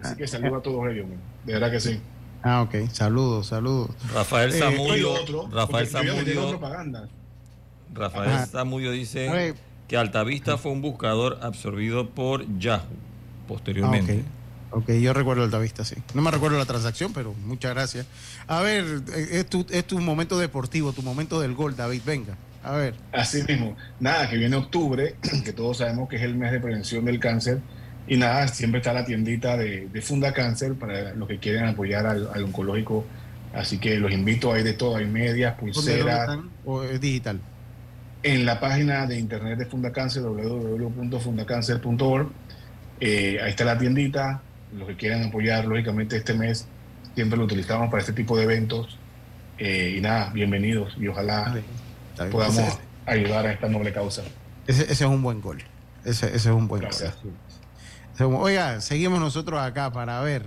[SPEAKER 3] Así que saludos a todos ellos, de verdad que sí.
[SPEAKER 1] Ah, ok. Saludos, saludos.
[SPEAKER 2] Rafael eh, Zamudio. Rafael Zamudio. Rafael Zamudio dice que Altavista fue un buscador absorbido por Yahoo posteriormente.
[SPEAKER 1] Ah, ok, yo recuerdo Altavista, sí. No me recuerdo la transacción, pero muchas gracias. A ver, eh, es tu, es tu momento deportivo, tu momento del gol, David. Venga, a ver.
[SPEAKER 3] Así mismo. Nada, que viene octubre, [CLEARS THROAT] que todos sabemos que es el mes de prevención del cáncer y nada, siempre está la tiendita de, Funda Cáncer para los que quieren apoyar al, oncológico. Así que los invito, hay de todo, hay medias, pulseras.
[SPEAKER 1] ¿O es digital?
[SPEAKER 3] En la página de internet de Funda Cáncer, www.fundacáncer.org. Eh, ahí está la tiendita. Los que quieran apoyar, lógicamente, este mes siempre lo utilizamos para este tipo de eventos. Eh, y nada, bienvenidos y ojalá podamos ayudar a esta noble causa.
[SPEAKER 1] Ese, es un buen gol. Ese, es un buen gol. Oiga, seguimos nosotros acá para ver.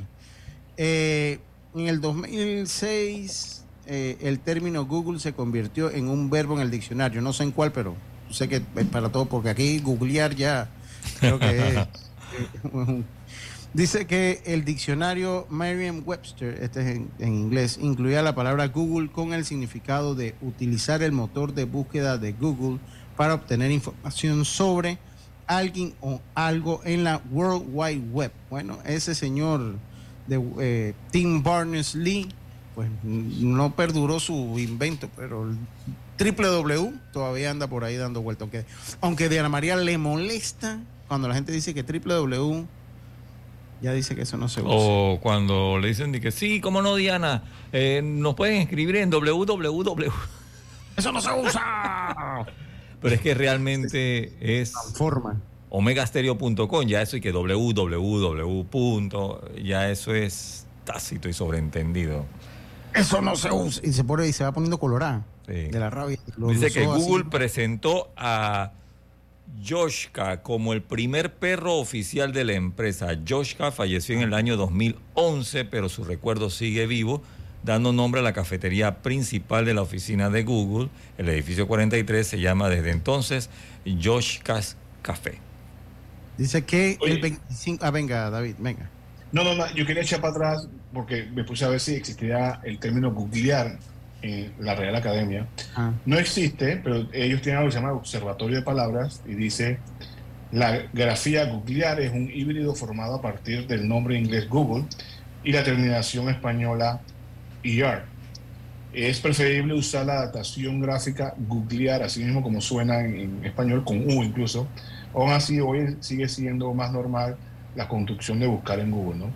[SPEAKER 1] Eh, en el 2006 eh, el término Google se convirtió en un verbo en el diccionario. No sé en cuál, pero sé que es para todo, porque aquí googlear ya creo que es. [LAUGHS] Dice que el diccionario Merriam-Webster, este es en, inglés, incluía la palabra Google con el significado de utilizar el motor de búsqueda de Google para obtener información sobre alguien o algo en la World Wide Web. Bueno, ese señor de eh, Tim Berners-Lee, pues no perduró su invento, pero el www todavía anda por ahí dando vueltas. Aunque, aunque Diana María le molesta cuando la gente dice que www ya dice que eso no se usa.
[SPEAKER 2] O cuando le dicen que sí, cómo no, Diana, eh, nos pueden escribir en www.
[SPEAKER 1] Eso no se usa. [LAUGHS]
[SPEAKER 2] Pero es que [LAUGHS] realmente es.
[SPEAKER 1] Transforma.
[SPEAKER 2] Omegastereo.com, ya eso y que www. Ya eso es tácito y sobreentendido.
[SPEAKER 1] Eso no se usa. Y se, pone, y se va poniendo colorada. De la rabia.
[SPEAKER 2] Dice que Google presentó a Joshka como el primer perro oficial de la empresa. Joshka falleció en el año 2011, pero su recuerdo sigue vivo dando nombre a la cafetería principal de la oficina de Google. El edificio 43 se llama desde entonces Joshka's Café.
[SPEAKER 1] Dice que el 25... Ah, venga, David, venga.
[SPEAKER 3] No, no, no, yo quería echar para atrás porque me puse a ver si existía el término googlear. en la Real Academia. Ah. No existe, pero ellos tienen algo que se llama Observatorio de Palabras y dice, la grafía googlear es un híbrido formado a partir del nombre inglés Google y la terminación española ER. Es preferible usar la adaptación gráfica googlear, así mismo como suena en, español, con U incluso. Aún así, hoy sigue siendo más normal la construcción de buscar en Google, ¿no?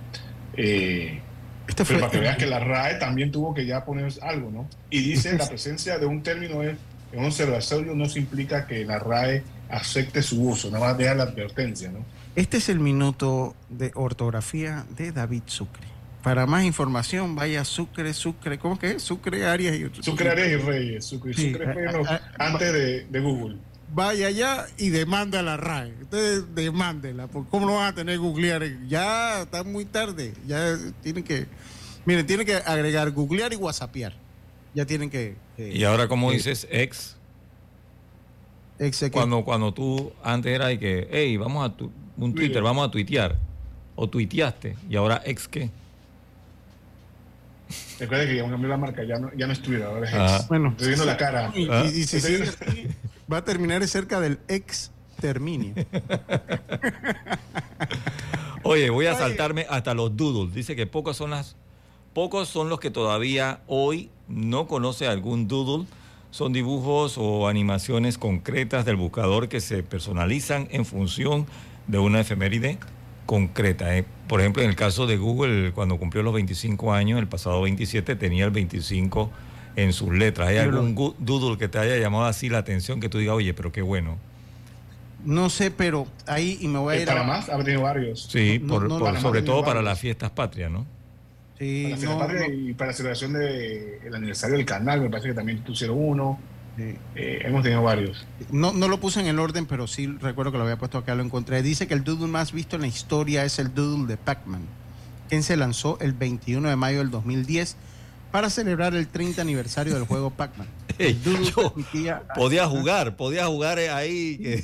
[SPEAKER 3] Eh, este pero para que veas que la RAE también tuvo que ya poner algo, ¿no? Y dice la presencia de un término en un observatorio no se implica que la RAE acepte su uso, nada más deja la advertencia, ¿no?
[SPEAKER 1] Este es el minuto de ortografía de David Sucre. Para más información, vaya a Sucre, Sucre, ¿cómo que es? Sucre, Arias y
[SPEAKER 3] Sucre, Arias y Reyes, Sucre, Sucre antes de, de, Google.
[SPEAKER 1] Vaya allá y demanda la RAE. Ustedes demándela, ¿cómo no van a tener googlear? Ya está muy tarde, ya tienen que, miren, tienen que agregar googlear y whatsappear. Ya tienen que...
[SPEAKER 2] y ahora, como dices, ex? Ex cuando, cuando tú antes era y que, hey, vamos a tu, un Twitter, vamos a tuitear. O tuiteaste, y ahora ex qué?
[SPEAKER 3] Recuerda que ya cambió la marca, ya no, ya no es Twitter, ahora es ex. Bueno, estoy viendo la cara.
[SPEAKER 1] Y,
[SPEAKER 3] ¿Ah?
[SPEAKER 1] si [LAUGHS] va a terminar cerca del ex terminio. [LAUGHS]
[SPEAKER 2] Oye, voy a saltarme hasta los doodles. Dice que pocos son las pocos son los que todavía hoy no conoce algún doodle. Son dibujos o animaciones concretas del buscador que se personalizan en función de una efeméride concreta. ¿eh? Por ejemplo, en el caso de Google, cuando cumplió los 25 años, el pasado 27 tenía el 25 en sus letras. ¿Hay algún doodle que te haya llamado así la atención que tú digas, oye, pero qué bueno?
[SPEAKER 1] No sé, pero ahí y me voy a ir
[SPEAKER 3] para más ha tenido varios.
[SPEAKER 2] Sí, sobre todo para las fiestas patrias, ¿no?
[SPEAKER 3] Sí, para y para la celebración del aniversario del canal, me parece que también pusieron uno. Eh, hemos tenido varios.
[SPEAKER 1] No, no lo puse en el orden, pero sí recuerdo que lo había puesto acá, lo encontré. Dice que el doodle más visto en la historia es el doodle de Pac-Man, quien se lanzó el 21 de mayo del 2010 para celebrar el 30 aniversario del juego Pac-Man. [LAUGHS]
[SPEAKER 2] podía jugar, podía jugar ahí.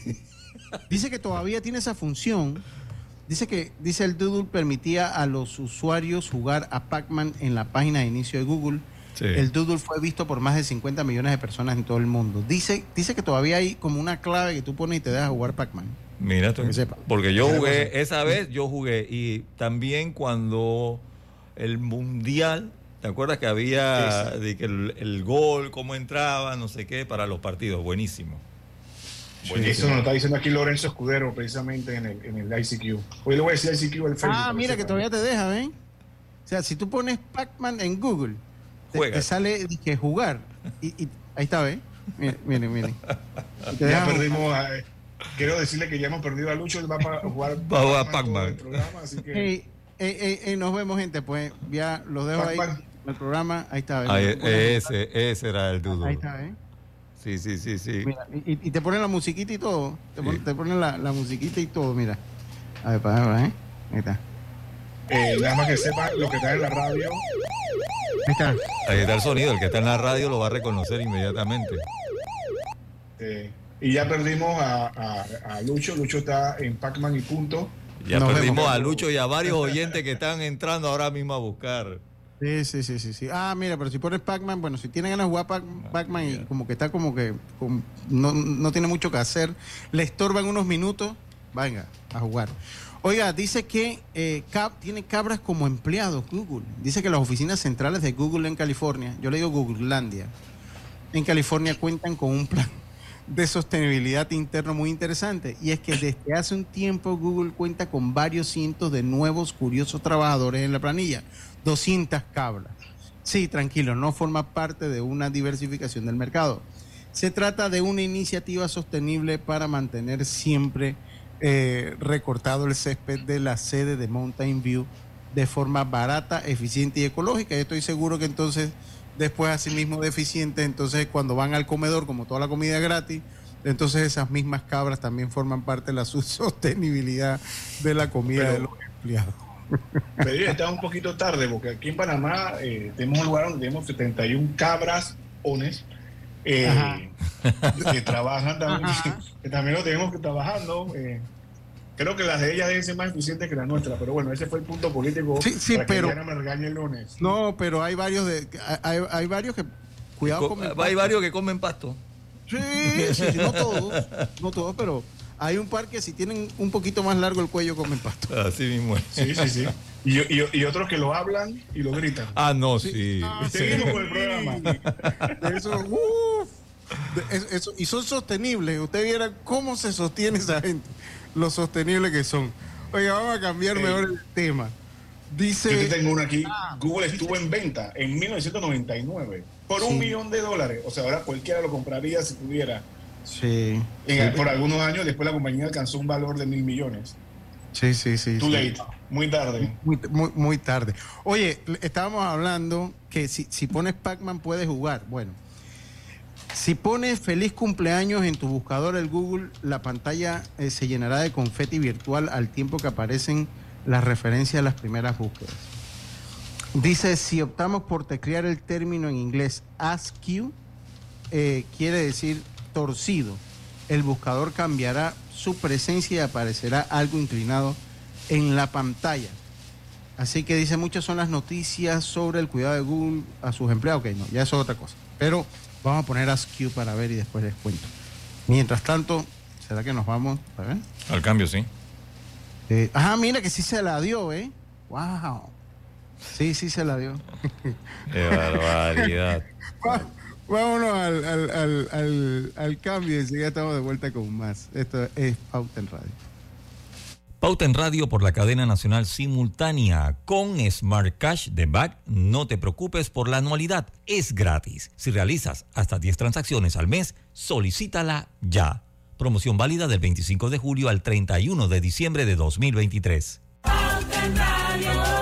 [SPEAKER 1] Dice que todavía tiene esa función. Dice que dice el doodle permitía a los usuarios jugar a Pac-Man en la página de inicio de Google el Doodle fue visto por más de 50 millones de personas en todo el mundo. Dice, dice que todavía hay como una clave que tú pones y te dejas jugar Pac-Man.
[SPEAKER 2] Mira, tú, porque yo jugué, esa vez yo jugué y también cuando el Mundial, ¿te acuerdas que había De que el, gol, cómo entraba, no sé qué, para los partidos? Buenísimo.
[SPEAKER 3] Eso nos lo está diciendo aquí Lorenzo Escudero, precisamente en el, en el ICQ. Hoy le voy a decir ICQ al Facebook.
[SPEAKER 1] Ah, mira que todavía te deja, ¿ven? O sea, si tú pones Pac-Man en Google, te, sale que jugar. Y, ahí está, ¿ves? Miren, miren,
[SPEAKER 3] Ya perdimos. quiero decirle que ya hemos perdido a Lucho. Él va a jugar,
[SPEAKER 2] va a Pac-Man.
[SPEAKER 1] nos vemos, gente. Pues ya los dejo ahí en el programa. Ahí está.
[SPEAKER 2] ese, ese era el dudo.
[SPEAKER 1] Ahí está, ¿eh?
[SPEAKER 2] Sí, sí, sí, sí.
[SPEAKER 1] y, te ponen la musiquita y todo. Te, ponen, la, la, musiquita y todo, mira. A ver, para ver, ¿eh? Ahí está.
[SPEAKER 3] Eh, nada más que sepa lo que está en la radio.
[SPEAKER 2] Ahí está. Ahí está el sonido, el que está en la radio lo va a reconocer inmediatamente.
[SPEAKER 3] y ya perdimos a, Lucho, Lucho está en Pac-Man y punto.
[SPEAKER 2] Ya perdimos a Lucho y a varios oyentes que están entrando ahora mismo a buscar.
[SPEAKER 1] Sí, sí, sí, sí, sí. Ah, mira, pero si pones Pac-Man, bueno, si tienen ganas de jugar Pac-Man y como que está como que no, no tiene mucho que hacer, le estorban unos minutos, venga, a jugar. Oiga, dice que eh, tiene cabras como empleados Google. Dice que las oficinas centrales de Google en California, yo le digo Googlelandia, en California cuentan con un plan [LAUGHS] de sostenibilidad interno muy interesante. Y es que desde hace un tiempo Google cuenta con varios cientos de nuevos curiosos trabajadores en la planilla. 200 cabras. Sí, tranquilo, no forma parte de una diversificación del mercado. Se trata de una iniciativa sostenible para mantener siempre eh, recortado el césped de la sede de Mountain View de forma barata, eficiente y ecológica. Y estoy seguro que entonces, después asimismo de eficiente, entonces cuando van al comedor, como toda la comida gratis, entonces esas mismas cabras también forman parte de la [LAUGHS] sostenibilidad de la comida de los empleados.
[SPEAKER 3] Pero está un poquito tarde, porque aquí en Panamá eh, tenemos un lugar donde tenemos 71 cabras ones eh, que trabajan también, que también lo tenemos que trabajando. Eh, creo que las de ellas deben ser más eficientes que las nuestras, pero bueno, ese fue el punto político
[SPEAKER 1] sí, sí,
[SPEAKER 3] para
[SPEAKER 1] pero,
[SPEAKER 3] que me regañe el lunes.
[SPEAKER 1] No, pero hay varios de, hay, hay varios que cuidado con
[SPEAKER 2] Hay varios que comen pasto.
[SPEAKER 1] Sí, sí, no todos, no todos, pero hay un par que si tienen un poquito más largo el cuello comen pasto. [LAUGHS]
[SPEAKER 2] Así mismo.
[SPEAKER 3] Sí, sí, sí. Y, y, otros que lo hablan y lo gritan.
[SPEAKER 2] Ah, no, sí.
[SPEAKER 3] Ah, seguimos con el programa.
[SPEAKER 1] Eso, y son sostenibles. Usted viera cómo se sostiene esa gente, lo sostenible que son. Oiga, vamos a cambiar mejor el tema. Dice.
[SPEAKER 3] Yo tengo uno aquí. Ah, Google estuvo en venta en 1999 por un millón de dólares. O sea, ahora cualquiera lo compraría si pudiera.
[SPEAKER 1] Sí.
[SPEAKER 3] Por algunos años después la compañía alcanzó un valor de mil millones.
[SPEAKER 1] Sí, sí, sí.
[SPEAKER 3] Too late. Muy tarde.
[SPEAKER 1] Muy, muy, tarde. Oye, estábamos hablando que si, si pones Pac-Man puedes jugar. Bueno, si pones feliz cumpleaños en tu buscador el Google, la pantalla eh, se llenará de confeti virtual al tiempo que aparecen las referencias a las primeras búsquedas. Dice, si optamos por teclear el término en inglés askew, eh, quiere decir torcido. El buscador cambiará su presencia y aparecerá algo inclinado en la pantalla. Así que dice, muchas son las noticias sobre el cuidado de Google a sus empleados. Ok, no, ya eso es otra cosa. Pero Vamos a poner ASCII para ver y después les cuento. Mientras tanto, ¿será que nos vamos? A ver?
[SPEAKER 2] Al cambio, sí.
[SPEAKER 1] Eh, ajá, mira que sí se la dio, ¿eh? ¡Wow! Sí, sí se la dio.
[SPEAKER 2] ¡Qué barbaridad! [LAUGHS]
[SPEAKER 1] Vámonos al, al, al, al, cambio y ya estamos de vuelta con más. Esto es Pauta en Radio.
[SPEAKER 4] Pauta en Radio por la cadena nacional simultánea con Smart Cash de Back. No te preocupes por la anualidad, es gratis. Si realizas hasta 10 transacciones al mes, solicítala ya. Promoción válida del 25 de julio al 31 de diciembre de 2023. Pauta en Radio.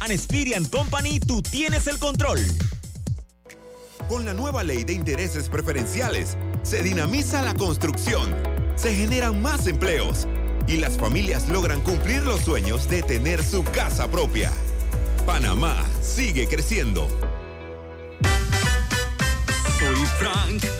[SPEAKER 4] An Company, tú tienes el control.
[SPEAKER 14] Con la nueva ley de intereses preferenciales, se dinamiza la construcción, se generan más empleos y las familias logran cumplir los sueños de tener su casa propia. Panamá sigue creciendo.
[SPEAKER 15] Soy Frank.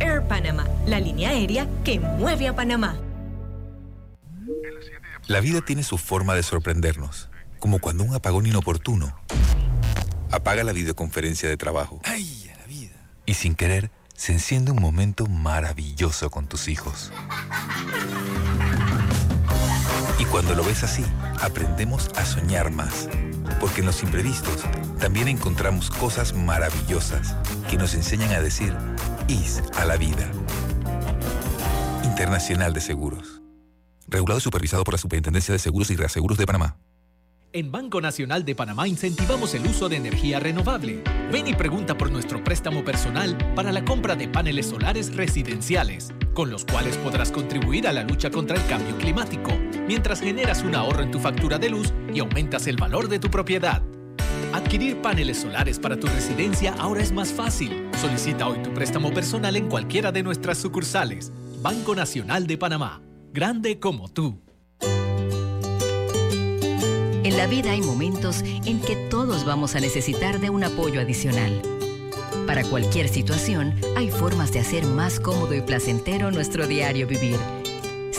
[SPEAKER 11] Air Panama, la línea aérea que mueve a Panamá.
[SPEAKER 16] La vida tiene su forma de sorprendernos, como cuando un apagón inoportuno apaga la videoconferencia de trabajo.
[SPEAKER 17] ¡Ay, la vida!
[SPEAKER 16] Y sin querer, se enciende un momento maravilloso con tus hijos. Y cuando lo ves así, aprendemos a soñar más. Porque en los imprevistos también encontramos cosas maravillosas que nos enseñan a decir IS a la vida. Internacional de Seguros. Regulado y supervisado por la Superintendencia de Seguros y Reaseguros de Panamá.
[SPEAKER 9] En Banco Nacional de Panamá incentivamos el uso de energía renovable. Ven y pregunta por nuestro préstamo personal para la compra de paneles solares residenciales, con los cuales podrás contribuir a la lucha contra el cambio climático mientras generas un ahorro en tu factura de luz y aumentas el valor de tu propiedad. Adquirir paneles solares para tu residencia ahora es más fácil. Solicita hoy tu préstamo personal en cualquiera de nuestras sucursales. Banco Nacional de Panamá. Grande como tú.
[SPEAKER 5] En la vida hay momentos en que todos vamos a necesitar de un apoyo adicional. Para cualquier situación, hay formas de hacer más cómodo y placentero nuestro diario vivir.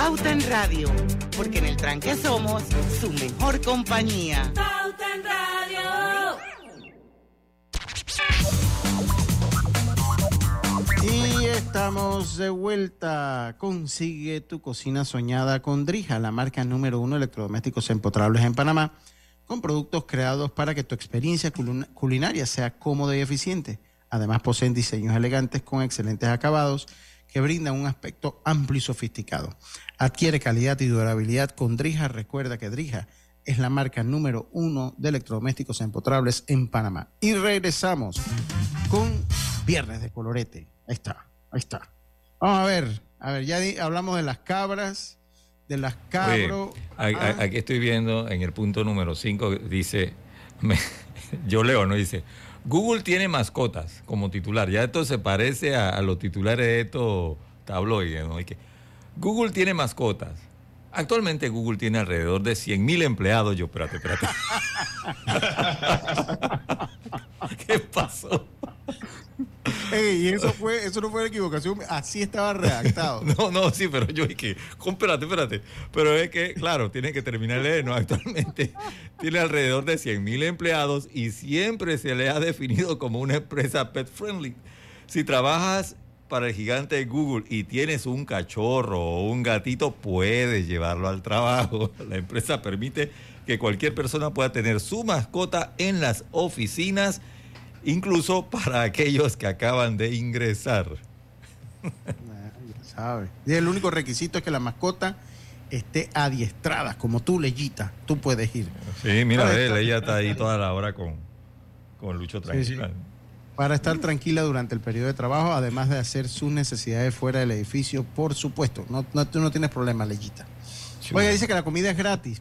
[SPEAKER 8] Pauta en Radio, porque en el tranque somos su mejor compañía.
[SPEAKER 15] Pauta en Radio.
[SPEAKER 1] Y estamos de vuelta. Consigue tu cocina soñada con Drija, la marca número uno de electrodomésticos empotrables en Panamá, con productos creados para que tu experiencia culinaria sea cómoda y eficiente. Además poseen diseños elegantes con excelentes acabados que brindan un aspecto amplio y sofisticado. Adquiere calidad y durabilidad con Drija. Recuerda que Drija es la marca número uno de electrodomésticos empotrables en Panamá. Y regresamos con Viernes de Colorete. Ahí está, ahí está. Vamos a ver, a ver, ya hablamos de las cabras, de las cabros.
[SPEAKER 2] Ah. aquí estoy viendo en el punto número 5, dice, [LAUGHS] yo leo, ¿no? Dice, Google tiene mascotas como titular. Ya esto se parece a, los titulares de estos tabloides, ¿no? Google tiene mascotas. Actualmente Google tiene alrededor de 100 mil empleados. Yo, espérate, espérate. [LAUGHS] ¿Qué pasó?
[SPEAKER 1] Y eso fue, eso no fue equivocación, así estaba redactado. [LAUGHS]
[SPEAKER 2] no, no, sí, pero yo dije, espérate, espérate. Pero es que, claro, tiene que terminar de ¿no? Actualmente tiene alrededor de 100 mil empleados y siempre se le ha definido como una empresa pet friendly. Si trabajas para el gigante Google y tienes un cachorro o un gatito, puedes llevarlo al trabajo. [LAUGHS] La empresa permite que cualquier persona pueda tener su mascota en las oficinas incluso para aquellos que acaban de ingresar.
[SPEAKER 1] Y el único requisito es que la mascota esté adiestrada, como tú, Leyita. Tú puedes ir.
[SPEAKER 2] Sí, mira, ella está ahí toda la hora con, con Lucho tranquila.
[SPEAKER 1] Para estar tranquila durante el periodo de trabajo, además de hacer sus necesidades fuera del edificio, por supuesto. No, no tú no tienes problema, Leyita. Oye, dice que la comida es gratis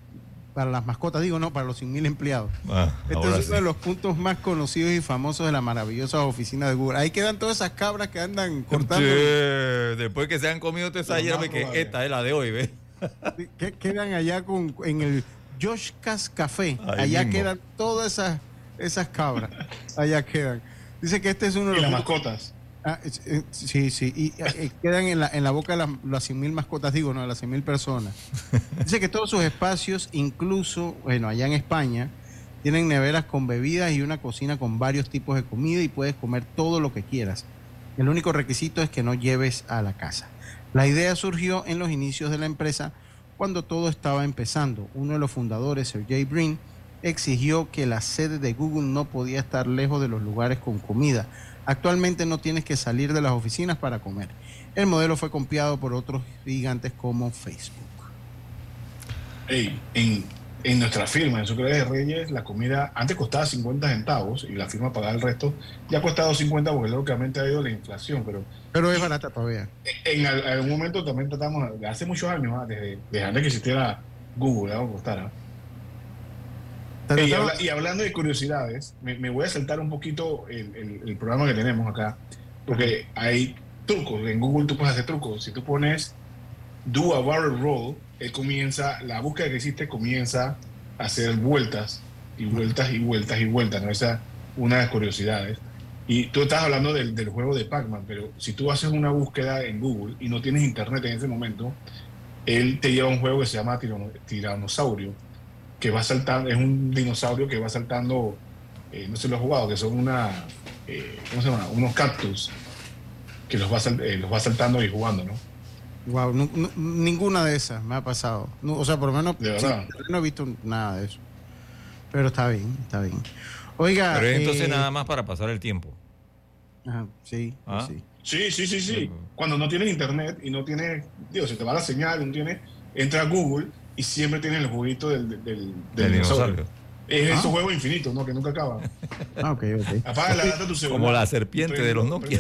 [SPEAKER 1] para las mascotas, digo no, para los 100.000 empleados. Ah, este es uno de los puntos más conocidos y famosos de la maravillosa oficina de Google. Ahí quedan todas esas cabras que andan cortando.
[SPEAKER 2] Después que se han comido toda esa hierba, que esta es la de hoy, ¿ves?
[SPEAKER 1] que quedan allá con, en el Joshkas Café. allá quedan todas esas, esas cabras. Allá quedan. Dice que este es uno de
[SPEAKER 3] los. las mascotas.
[SPEAKER 1] Ah, eh, sí, sí, y, eh, quedan en la, en la boca de las, las 100.000 mascotas, digo, no, de las 100.000 personas. [LAUGHS] Dice que todos sus espacios, incluso, bueno, allá en España, tienen neveras con bebidas y una cocina con varios tipos de comida y puedes comer todo lo que quieras. El único requisito es que no lleves a la casa. La idea surgió en los inicios de la empresa cuando todo estaba empezando. Uno de los fundadores, Sergey Brin, exigió que la sede de Google no podía estar lejos de los lugares con comida Actualmente no tienes que salir de las oficinas para comer. El modelo fue copiado por otros gigantes como Facebook.
[SPEAKER 3] en, nuestra firma, en Sucre de Reyes, la comida antes costaba 50 centavos y la firma pagaba el resto. Ya ha costado 50 porque lógicamente ha ido la inflación, pero...
[SPEAKER 1] Pero es barata todavía.
[SPEAKER 3] En, algún momento también tratamos, hace muchos años, ¿ah? desde, antes que existiera Google, ¿no? costara y, hablando de curiosidades, me, voy a saltar un poquito el, programa que tenemos acá, porque hay trucos. En Google tú puedes hacer trucos. Si tú pones do a barrel roll, él comienza, la búsqueda que hiciste comienza a hacer vueltas y vueltas y vueltas y vueltas, ¿no? Esa es una de las curiosidades. Y tú estás hablando del, del juego de Pac-Man, pero si tú haces una búsqueda en Google y no tienes internet en ese momento, él te lleva a un juego que se llama Tiranosaurio, que va saltando, es un dinosaurio que va saltando, eh, no sé si lo has jugado, que son una, eh, ¿cómo se llama? Unos cactus que los va, eh, los va saltando y jugando, ¿no?
[SPEAKER 1] Wow, ninguna de esas me ha pasado. o sea, por lo menos no he visto nada de eso. Pero está bien, está bien. Oiga.
[SPEAKER 2] Pero entonces nada más para pasar el tiempo.
[SPEAKER 1] Ajá, sí,
[SPEAKER 3] ¿Ah? sí. Sí, sí, sí, sí. Cuando no tienes internet y no tienes, digo, se te va la señal, no tienes, entra a Google y siempre tienes el juguito del, del, dinosaurio. Es ah. juego infinito, ¿no? Que nunca acaba. [LAUGHS]
[SPEAKER 1] Ah, ok, ok.
[SPEAKER 3] Apaga la data tu celular.
[SPEAKER 2] Como la serpiente de los Nokia.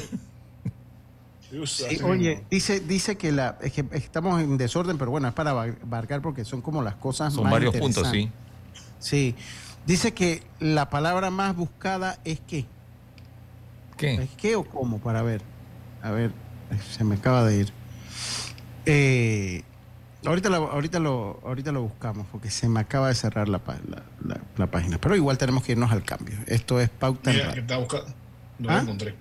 [SPEAKER 2] [LAUGHS]
[SPEAKER 1] oye, dice, dice que, la, es que estamos en desorden, pero bueno, es para abarcar porque son como las cosas
[SPEAKER 2] son varios puntos, sí.
[SPEAKER 1] Sí. Dice que la palabra más buscada es qué.
[SPEAKER 2] ¿Qué?
[SPEAKER 1] ¿Es qué o cómo? Para ver. A ver, se me acaba de ir. Eh, ahorita, lo, ahorita, lo, ahorita lo buscamos porque se me acaba de cerrar la, la, página. Pero igual tenemos que irnos al cambio. Esto es pauta.
[SPEAKER 3] Mira, que estaba buscando. No la ¿Ah? encontré.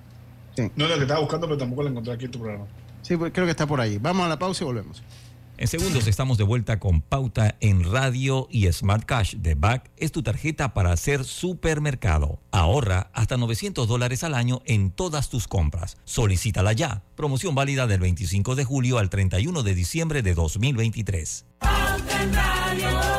[SPEAKER 3] No es la que estaba buscando, pero tampoco la encontré aquí en tu programa.
[SPEAKER 1] Sí, pues, creo que está por ahí. Vamos a la pausa y volvemos.
[SPEAKER 4] En segundos estamos de vuelta con Pauta en Radio y Smart Cash de Back es tu tarjeta para hacer supermercado. Ahorra hasta 900 dólares al año en todas tus compras. Solicítala ya. Promoción válida del 25 de julio al 31 de diciembre de 2023. Pauta en Radio.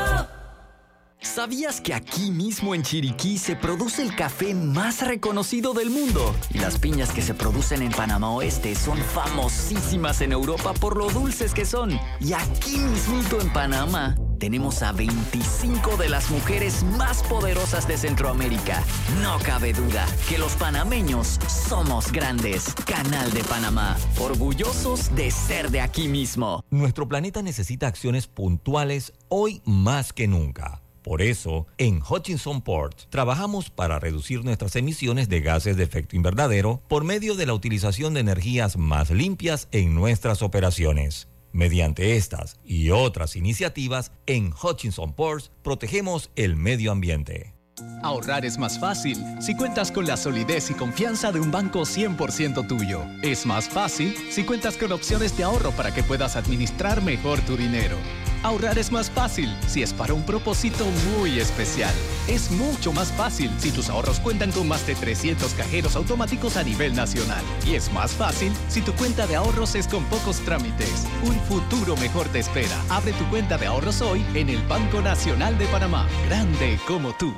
[SPEAKER 6] ¿Sabías que aquí mismo en Chiriquí se produce el café más reconocido del mundo? Y las piñas que se producen en Panamá Oeste son famosísimas en Europa por lo dulces que son. Y aquí mismito en Panamá tenemos a 25 de las mujeres más poderosas de Centroamérica. No cabe duda que los panameños somos grandes. Canal de Panamá, orgullosos de ser de aquí mismo.
[SPEAKER 4] Nuestro planeta necesita acciones puntuales hoy más que nunca. Por eso, en Hutchinson Port trabajamos para reducir nuestras emisiones de gases de efecto invernadero por medio de la utilización de energías más limpias en nuestras operaciones. Mediante estas y otras iniciativas, en Hutchinson Ports protegemos el medio ambiente.
[SPEAKER 9] Ahorrar es más fácil si cuentas con la solidez y confianza de un banco 100% tuyo. Es más fácil si cuentas con opciones de ahorro para que puedas administrar mejor tu dinero. Ahorrar es más fácil si es para un propósito muy especial. Es mucho más fácil si tus ahorros cuentan con más de 300 cajeros automáticos a nivel nacional. Y es más fácil si tu cuenta de ahorros es con pocos trámites. Un futuro mejor te espera. Abre tu cuenta de ahorros hoy en el Banco Nacional de Panamá. Grande como tú.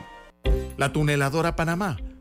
[SPEAKER 13] La tuneladora Panamá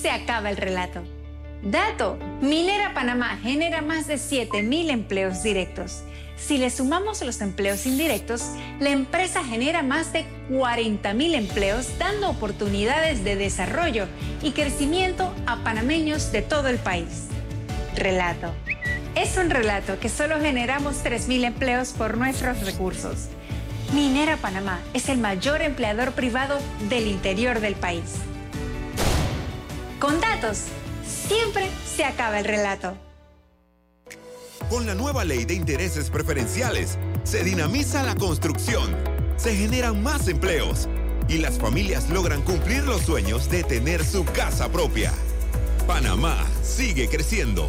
[SPEAKER 12] se acaba el relato. Dato, Minera Panamá genera más de 7.000 empleos directos. Si le sumamos los empleos indirectos, la empresa genera más de 40.000 empleos dando oportunidades de desarrollo y crecimiento a panameños de todo el país. Relato. Es un relato que solo generamos 3.000 empleos por nuestros recursos. Minera Panamá es el mayor empleador privado del interior del país. Con datos, siempre se acaba el relato.
[SPEAKER 14] Con la nueva ley de intereses preferenciales, se dinamiza la construcción, se generan más empleos y las familias logran cumplir los sueños de tener su casa propia. Panamá sigue creciendo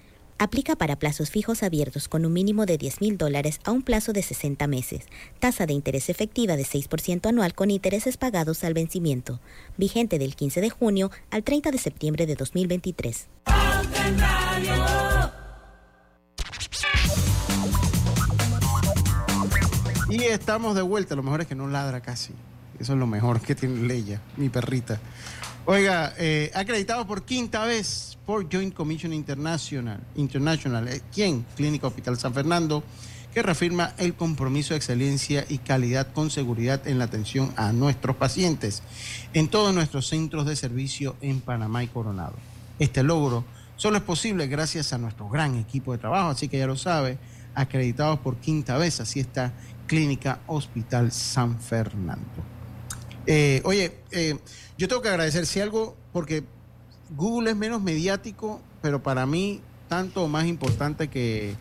[SPEAKER 7] Aplica para plazos fijos abiertos con un mínimo de 10 mil dólares a un plazo de 60 meses. Tasa de interés efectiva de 6% anual con intereses pagados al vencimiento. Vigente del 15 de junio al 30 de septiembre de 2023.
[SPEAKER 1] Y estamos de vuelta. Lo mejor es que no ladra casi. Eso es lo mejor que tiene Leia, mi perrita. Oiga, eh, acreditado por quinta vez por Joint Commission International. International eh, ¿Quién? Clínica Hospital San Fernando, que reafirma el compromiso de excelencia y calidad con seguridad en la atención a nuestros pacientes en todos nuestros centros de servicio en Panamá y Coronado. Este logro solo es posible gracias a nuestro gran equipo de trabajo, así que ya lo sabe, acreditados por quinta vez, así está Clínica Hospital San Fernando. Eh, oye, eh, yo tengo que agradecer si algo, porque Google es menos mediático, pero para mí tanto más importante que,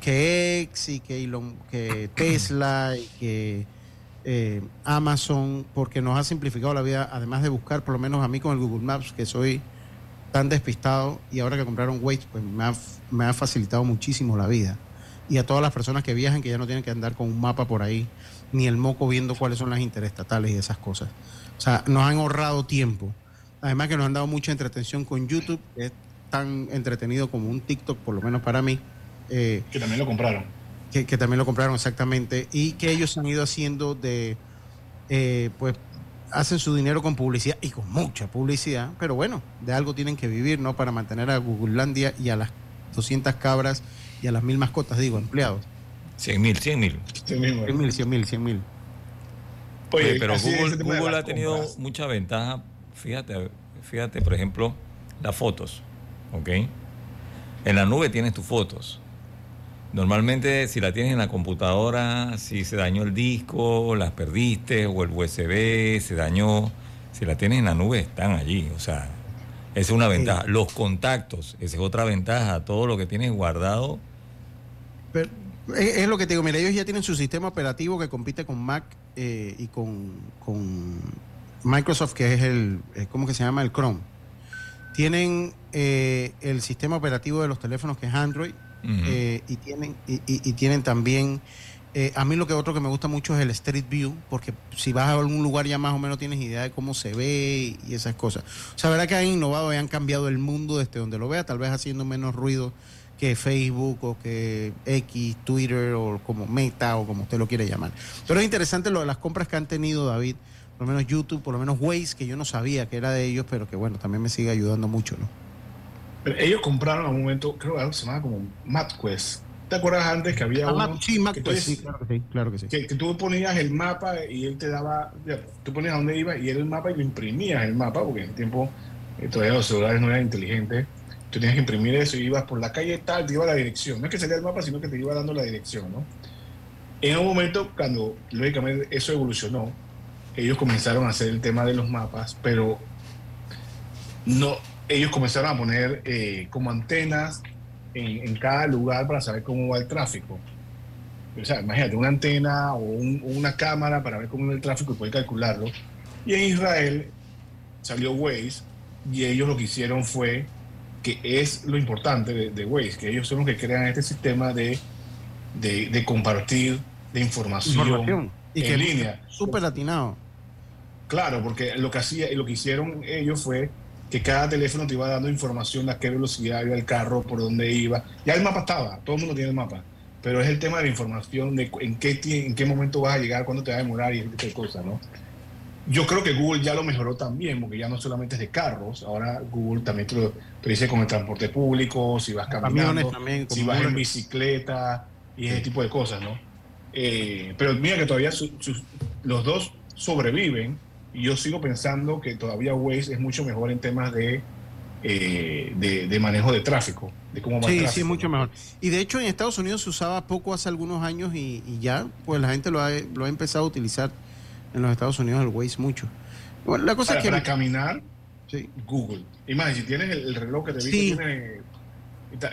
[SPEAKER 1] que X y que, que Tesla y que eh, Amazon, porque nos ha simplificado la vida, además de buscar, por lo menos a mí con el Google Maps, que soy tan despistado, y ahora que compraron Waze, pues me ha, me ha facilitado muchísimo la vida. Y a todas las personas que viajan, que ya no tienen que andar con un mapa por ahí, ni el moco viendo cuáles son las interestatales y esas cosas. O sea, nos han ahorrado tiempo. Además que nos han dado mucha entretención con YouTube, es tan entretenido como un TikTok, por lo menos para mí.
[SPEAKER 3] Eh, que también lo compraron.
[SPEAKER 1] Que, también lo compraron, exactamente. Y que ellos han ido haciendo de, eh, pues, hacen su dinero con publicidad y con mucha publicidad, pero bueno, de algo tienen que vivir, ¿no? Para mantener a Googlelandia y a las 200 cabras y a las mil mascotas, digo, empleados.
[SPEAKER 2] 100 mil, 100 mil.
[SPEAKER 1] 100 mil, 100 mil, 100 mil.
[SPEAKER 2] Oye, pero Google, Google ha tenido mucha ventaja. Fíjate, fíjate, por ejemplo, las fotos. ¿Ok? En la nube tienes tus fotos. Normalmente, si la tienes en la computadora, si se dañó el disco, las perdiste, o el USB se dañó, si la tienes en la nube, están allí. O sea, esa es una ventaja. Los contactos, esa es otra ventaja. Todo lo que tienes guardado.
[SPEAKER 1] Pero, es, lo que te digo, mira, ellos ya tienen su sistema operativo que compite con Mac eh, y con, Microsoft, que es el, eh, ¿cómo que se llama? El Chrome. Tienen eh, el sistema operativo de los teléfonos que es Android y, tienen, y, tienen también, a mí lo que otro que me gusta mucho es el Street View, porque si vas a algún lugar ya más o menos tienes idea de cómo se ve y esas cosas. O sea, verá que han innovado y han cambiado el mundo desde donde lo vea, tal vez haciendo menos ruido que Facebook o que X, Twitter o como Meta o como usted lo quiere llamar. Pero es interesante lo de las compras que han tenido, David, por lo menos YouTube, por lo menos Waze, que yo no sabía que era de ellos, pero que bueno, también me sigue ayudando mucho, ¿no?
[SPEAKER 3] Pero ellos compraron a un momento, creo que algo se llamaba como MapQuest. ¿Te acuerdas antes que había ah, uno?
[SPEAKER 1] Sí, MapQuest, sí, claro que sí, claro que sí.
[SPEAKER 3] Que, tú ponías el mapa y él te daba, tú ponías a dónde iba y era el mapa y lo imprimías el mapa, porque en el tiempo eh, todavía los celulares no eran inteligentes tenías que imprimir eso y ibas por la calle tal, te iba la dirección. No es que salía el mapa, sino que te iba dando la dirección, ¿no? En un momento, cuando lógicamente eso evolucionó, ellos comenzaron a hacer el tema de los mapas, pero no, ellos comenzaron a poner eh, como antenas en, cada lugar para saber cómo va el tráfico. O sea, imagínate, una antena o una cámara para ver cómo va el tráfico y poder calcularlo. Y en Israel salió Waze y ellos lo que hicieron fue que es lo importante de, de, Waze, que ellos son los que crean este sistema de, de, compartir de información,
[SPEAKER 1] y en línea. Súper latinado.
[SPEAKER 3] Claro, porque lo que hacía, lo que hicieron ellos fue que cada teléfono te iba dando información a qué velocidad iba el carro, por dónde iba. Ya el mapa estaba, todo el mundo tiene el mapa. Pero es el tema de la información, de en qué, en qué momento vas a llegar, cuándo te va a demorar y ese tipo de cosas, ¿no? Yo creo que Google ya lo mejoró también, porque ya no solamente es de carros, ahora Google también te lo, dice con el transporte público, si vas caminando, si vas en bicicleta y ese tipo de cosas, ¿no? Eh, pero mira que todavía los dos sobreviven y yo sigo pensando que todavía Waze es mucho mejor en temas de, eh, de, manejo de tráfico, de cómo
[SPEAKER 1] Sí, sí, mucho mejor. Y de hecho en Estados Unidos se usaba poco hace algunos años y, ya pues la gente lo ha, lo ha empezado a utilizar en los Estados Unidos el Waze mucho.
[SPEAKER 3] Bueno, la cosa es que... Para caminar, Google. Más, si tienes el, reloj que te dice tiene,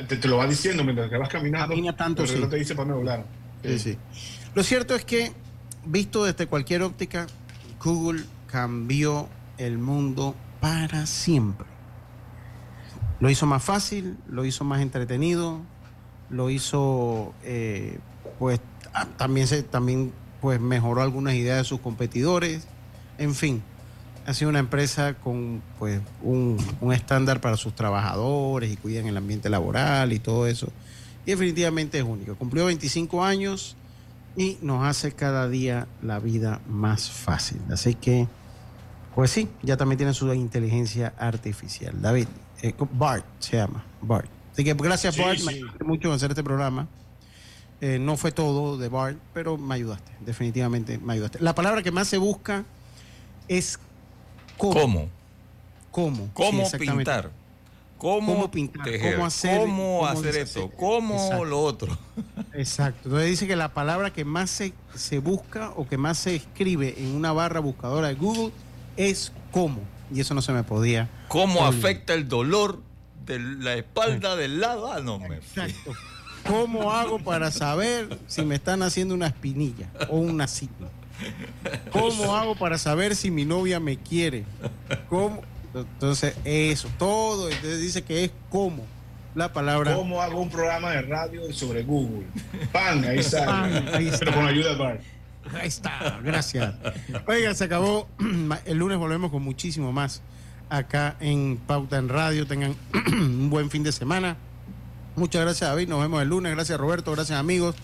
[SPEAKER 3] te, lo va diciendo mientras que vas caminando.
[SPEAKER 1] tanto,
[SPEAKER 3] el reloj te dice para no hablar.
[SPEAKER 1] Sí, sí. Lo cierto es que, visto desde cualquier óptica, Google cambió el mundo para siempre. Lo hizo más fácil, lo hizo más entretenido, lo hizo, eh, pues ah, también se también pues mejoró algunas ideas de sus competidores. En fin, ha sido una empresa con pues un, un estándar para sus trabajadores y cuidan el ambiente laboral y todo eso. Y definitivamente es único. Cumplió 25 años y nos hace cada día la vida más fácil. Así que, pues sí, ya también tiene su inteligencia artificial. David, eh, Bart se llama, Bart. Así que gracias Bart, me ayudaste mucho hacer este programa. Eh, no fue todo de Bart, pero me ayudaste, definitivamente me ayudaste. La palabra que más se busca es cómo.
[SPEAKER 2] ¿Cómo? ¿Cómo, pintar? ¿Cómo, pintar? ¿Cómo hacer, cómo hacer esto? ¿Cómo lo otro? [LAUGHS]
[SPEAKER 1] Exacto. Entonces dice que la palabra que más se, se busca o que más se escribe en una barra buscadora de Google es cómo. Y eso no se me podía.
[SPEAKER 2] ¿Cómo afecta el dolor de la espalda del lado? Ah, no me.
[SPEAKER 1] Exacto. [LAUGHS] ¿Cómo hago para saber si me están haciendo una espinilla o una cita? ¿Cómo hago para saber si mi novia me quiere? ¿Cómo? Entonces, eso, todo. Entonces dice que es cómo la palabra.
[SPEAKER 3] ¿Cómo hago un programa de radio sobre Google? Pan, ahí está. ahí está. Pero con ayuda de Bart.
[SPEAKER 1] Ahí está, gracias. Oiga, se acabó. El lunes volvemos con muchísimo más acá en Pauta en Radio. Tengan [CLEARS THROAT] un buen fin de semana. Muchas gracias, David. Nos vemos el lunes. Gracias, Roberto. Gracias, amigos.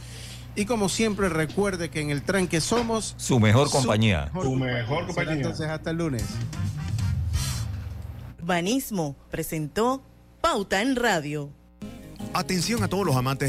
[SPEAKER 1] Y como siempre, recuerde que en el tranque somos
[SPEAKER 2] su mejor compañía.
[SPEAKER 3] Su mejor, compañía.
[SPEAKER 1] Entonces, hasta el lunes.
[SPEAKER 8] Banismo presentó Pauta en Radio.
[SPEAKER 18] Atención a todos los amantes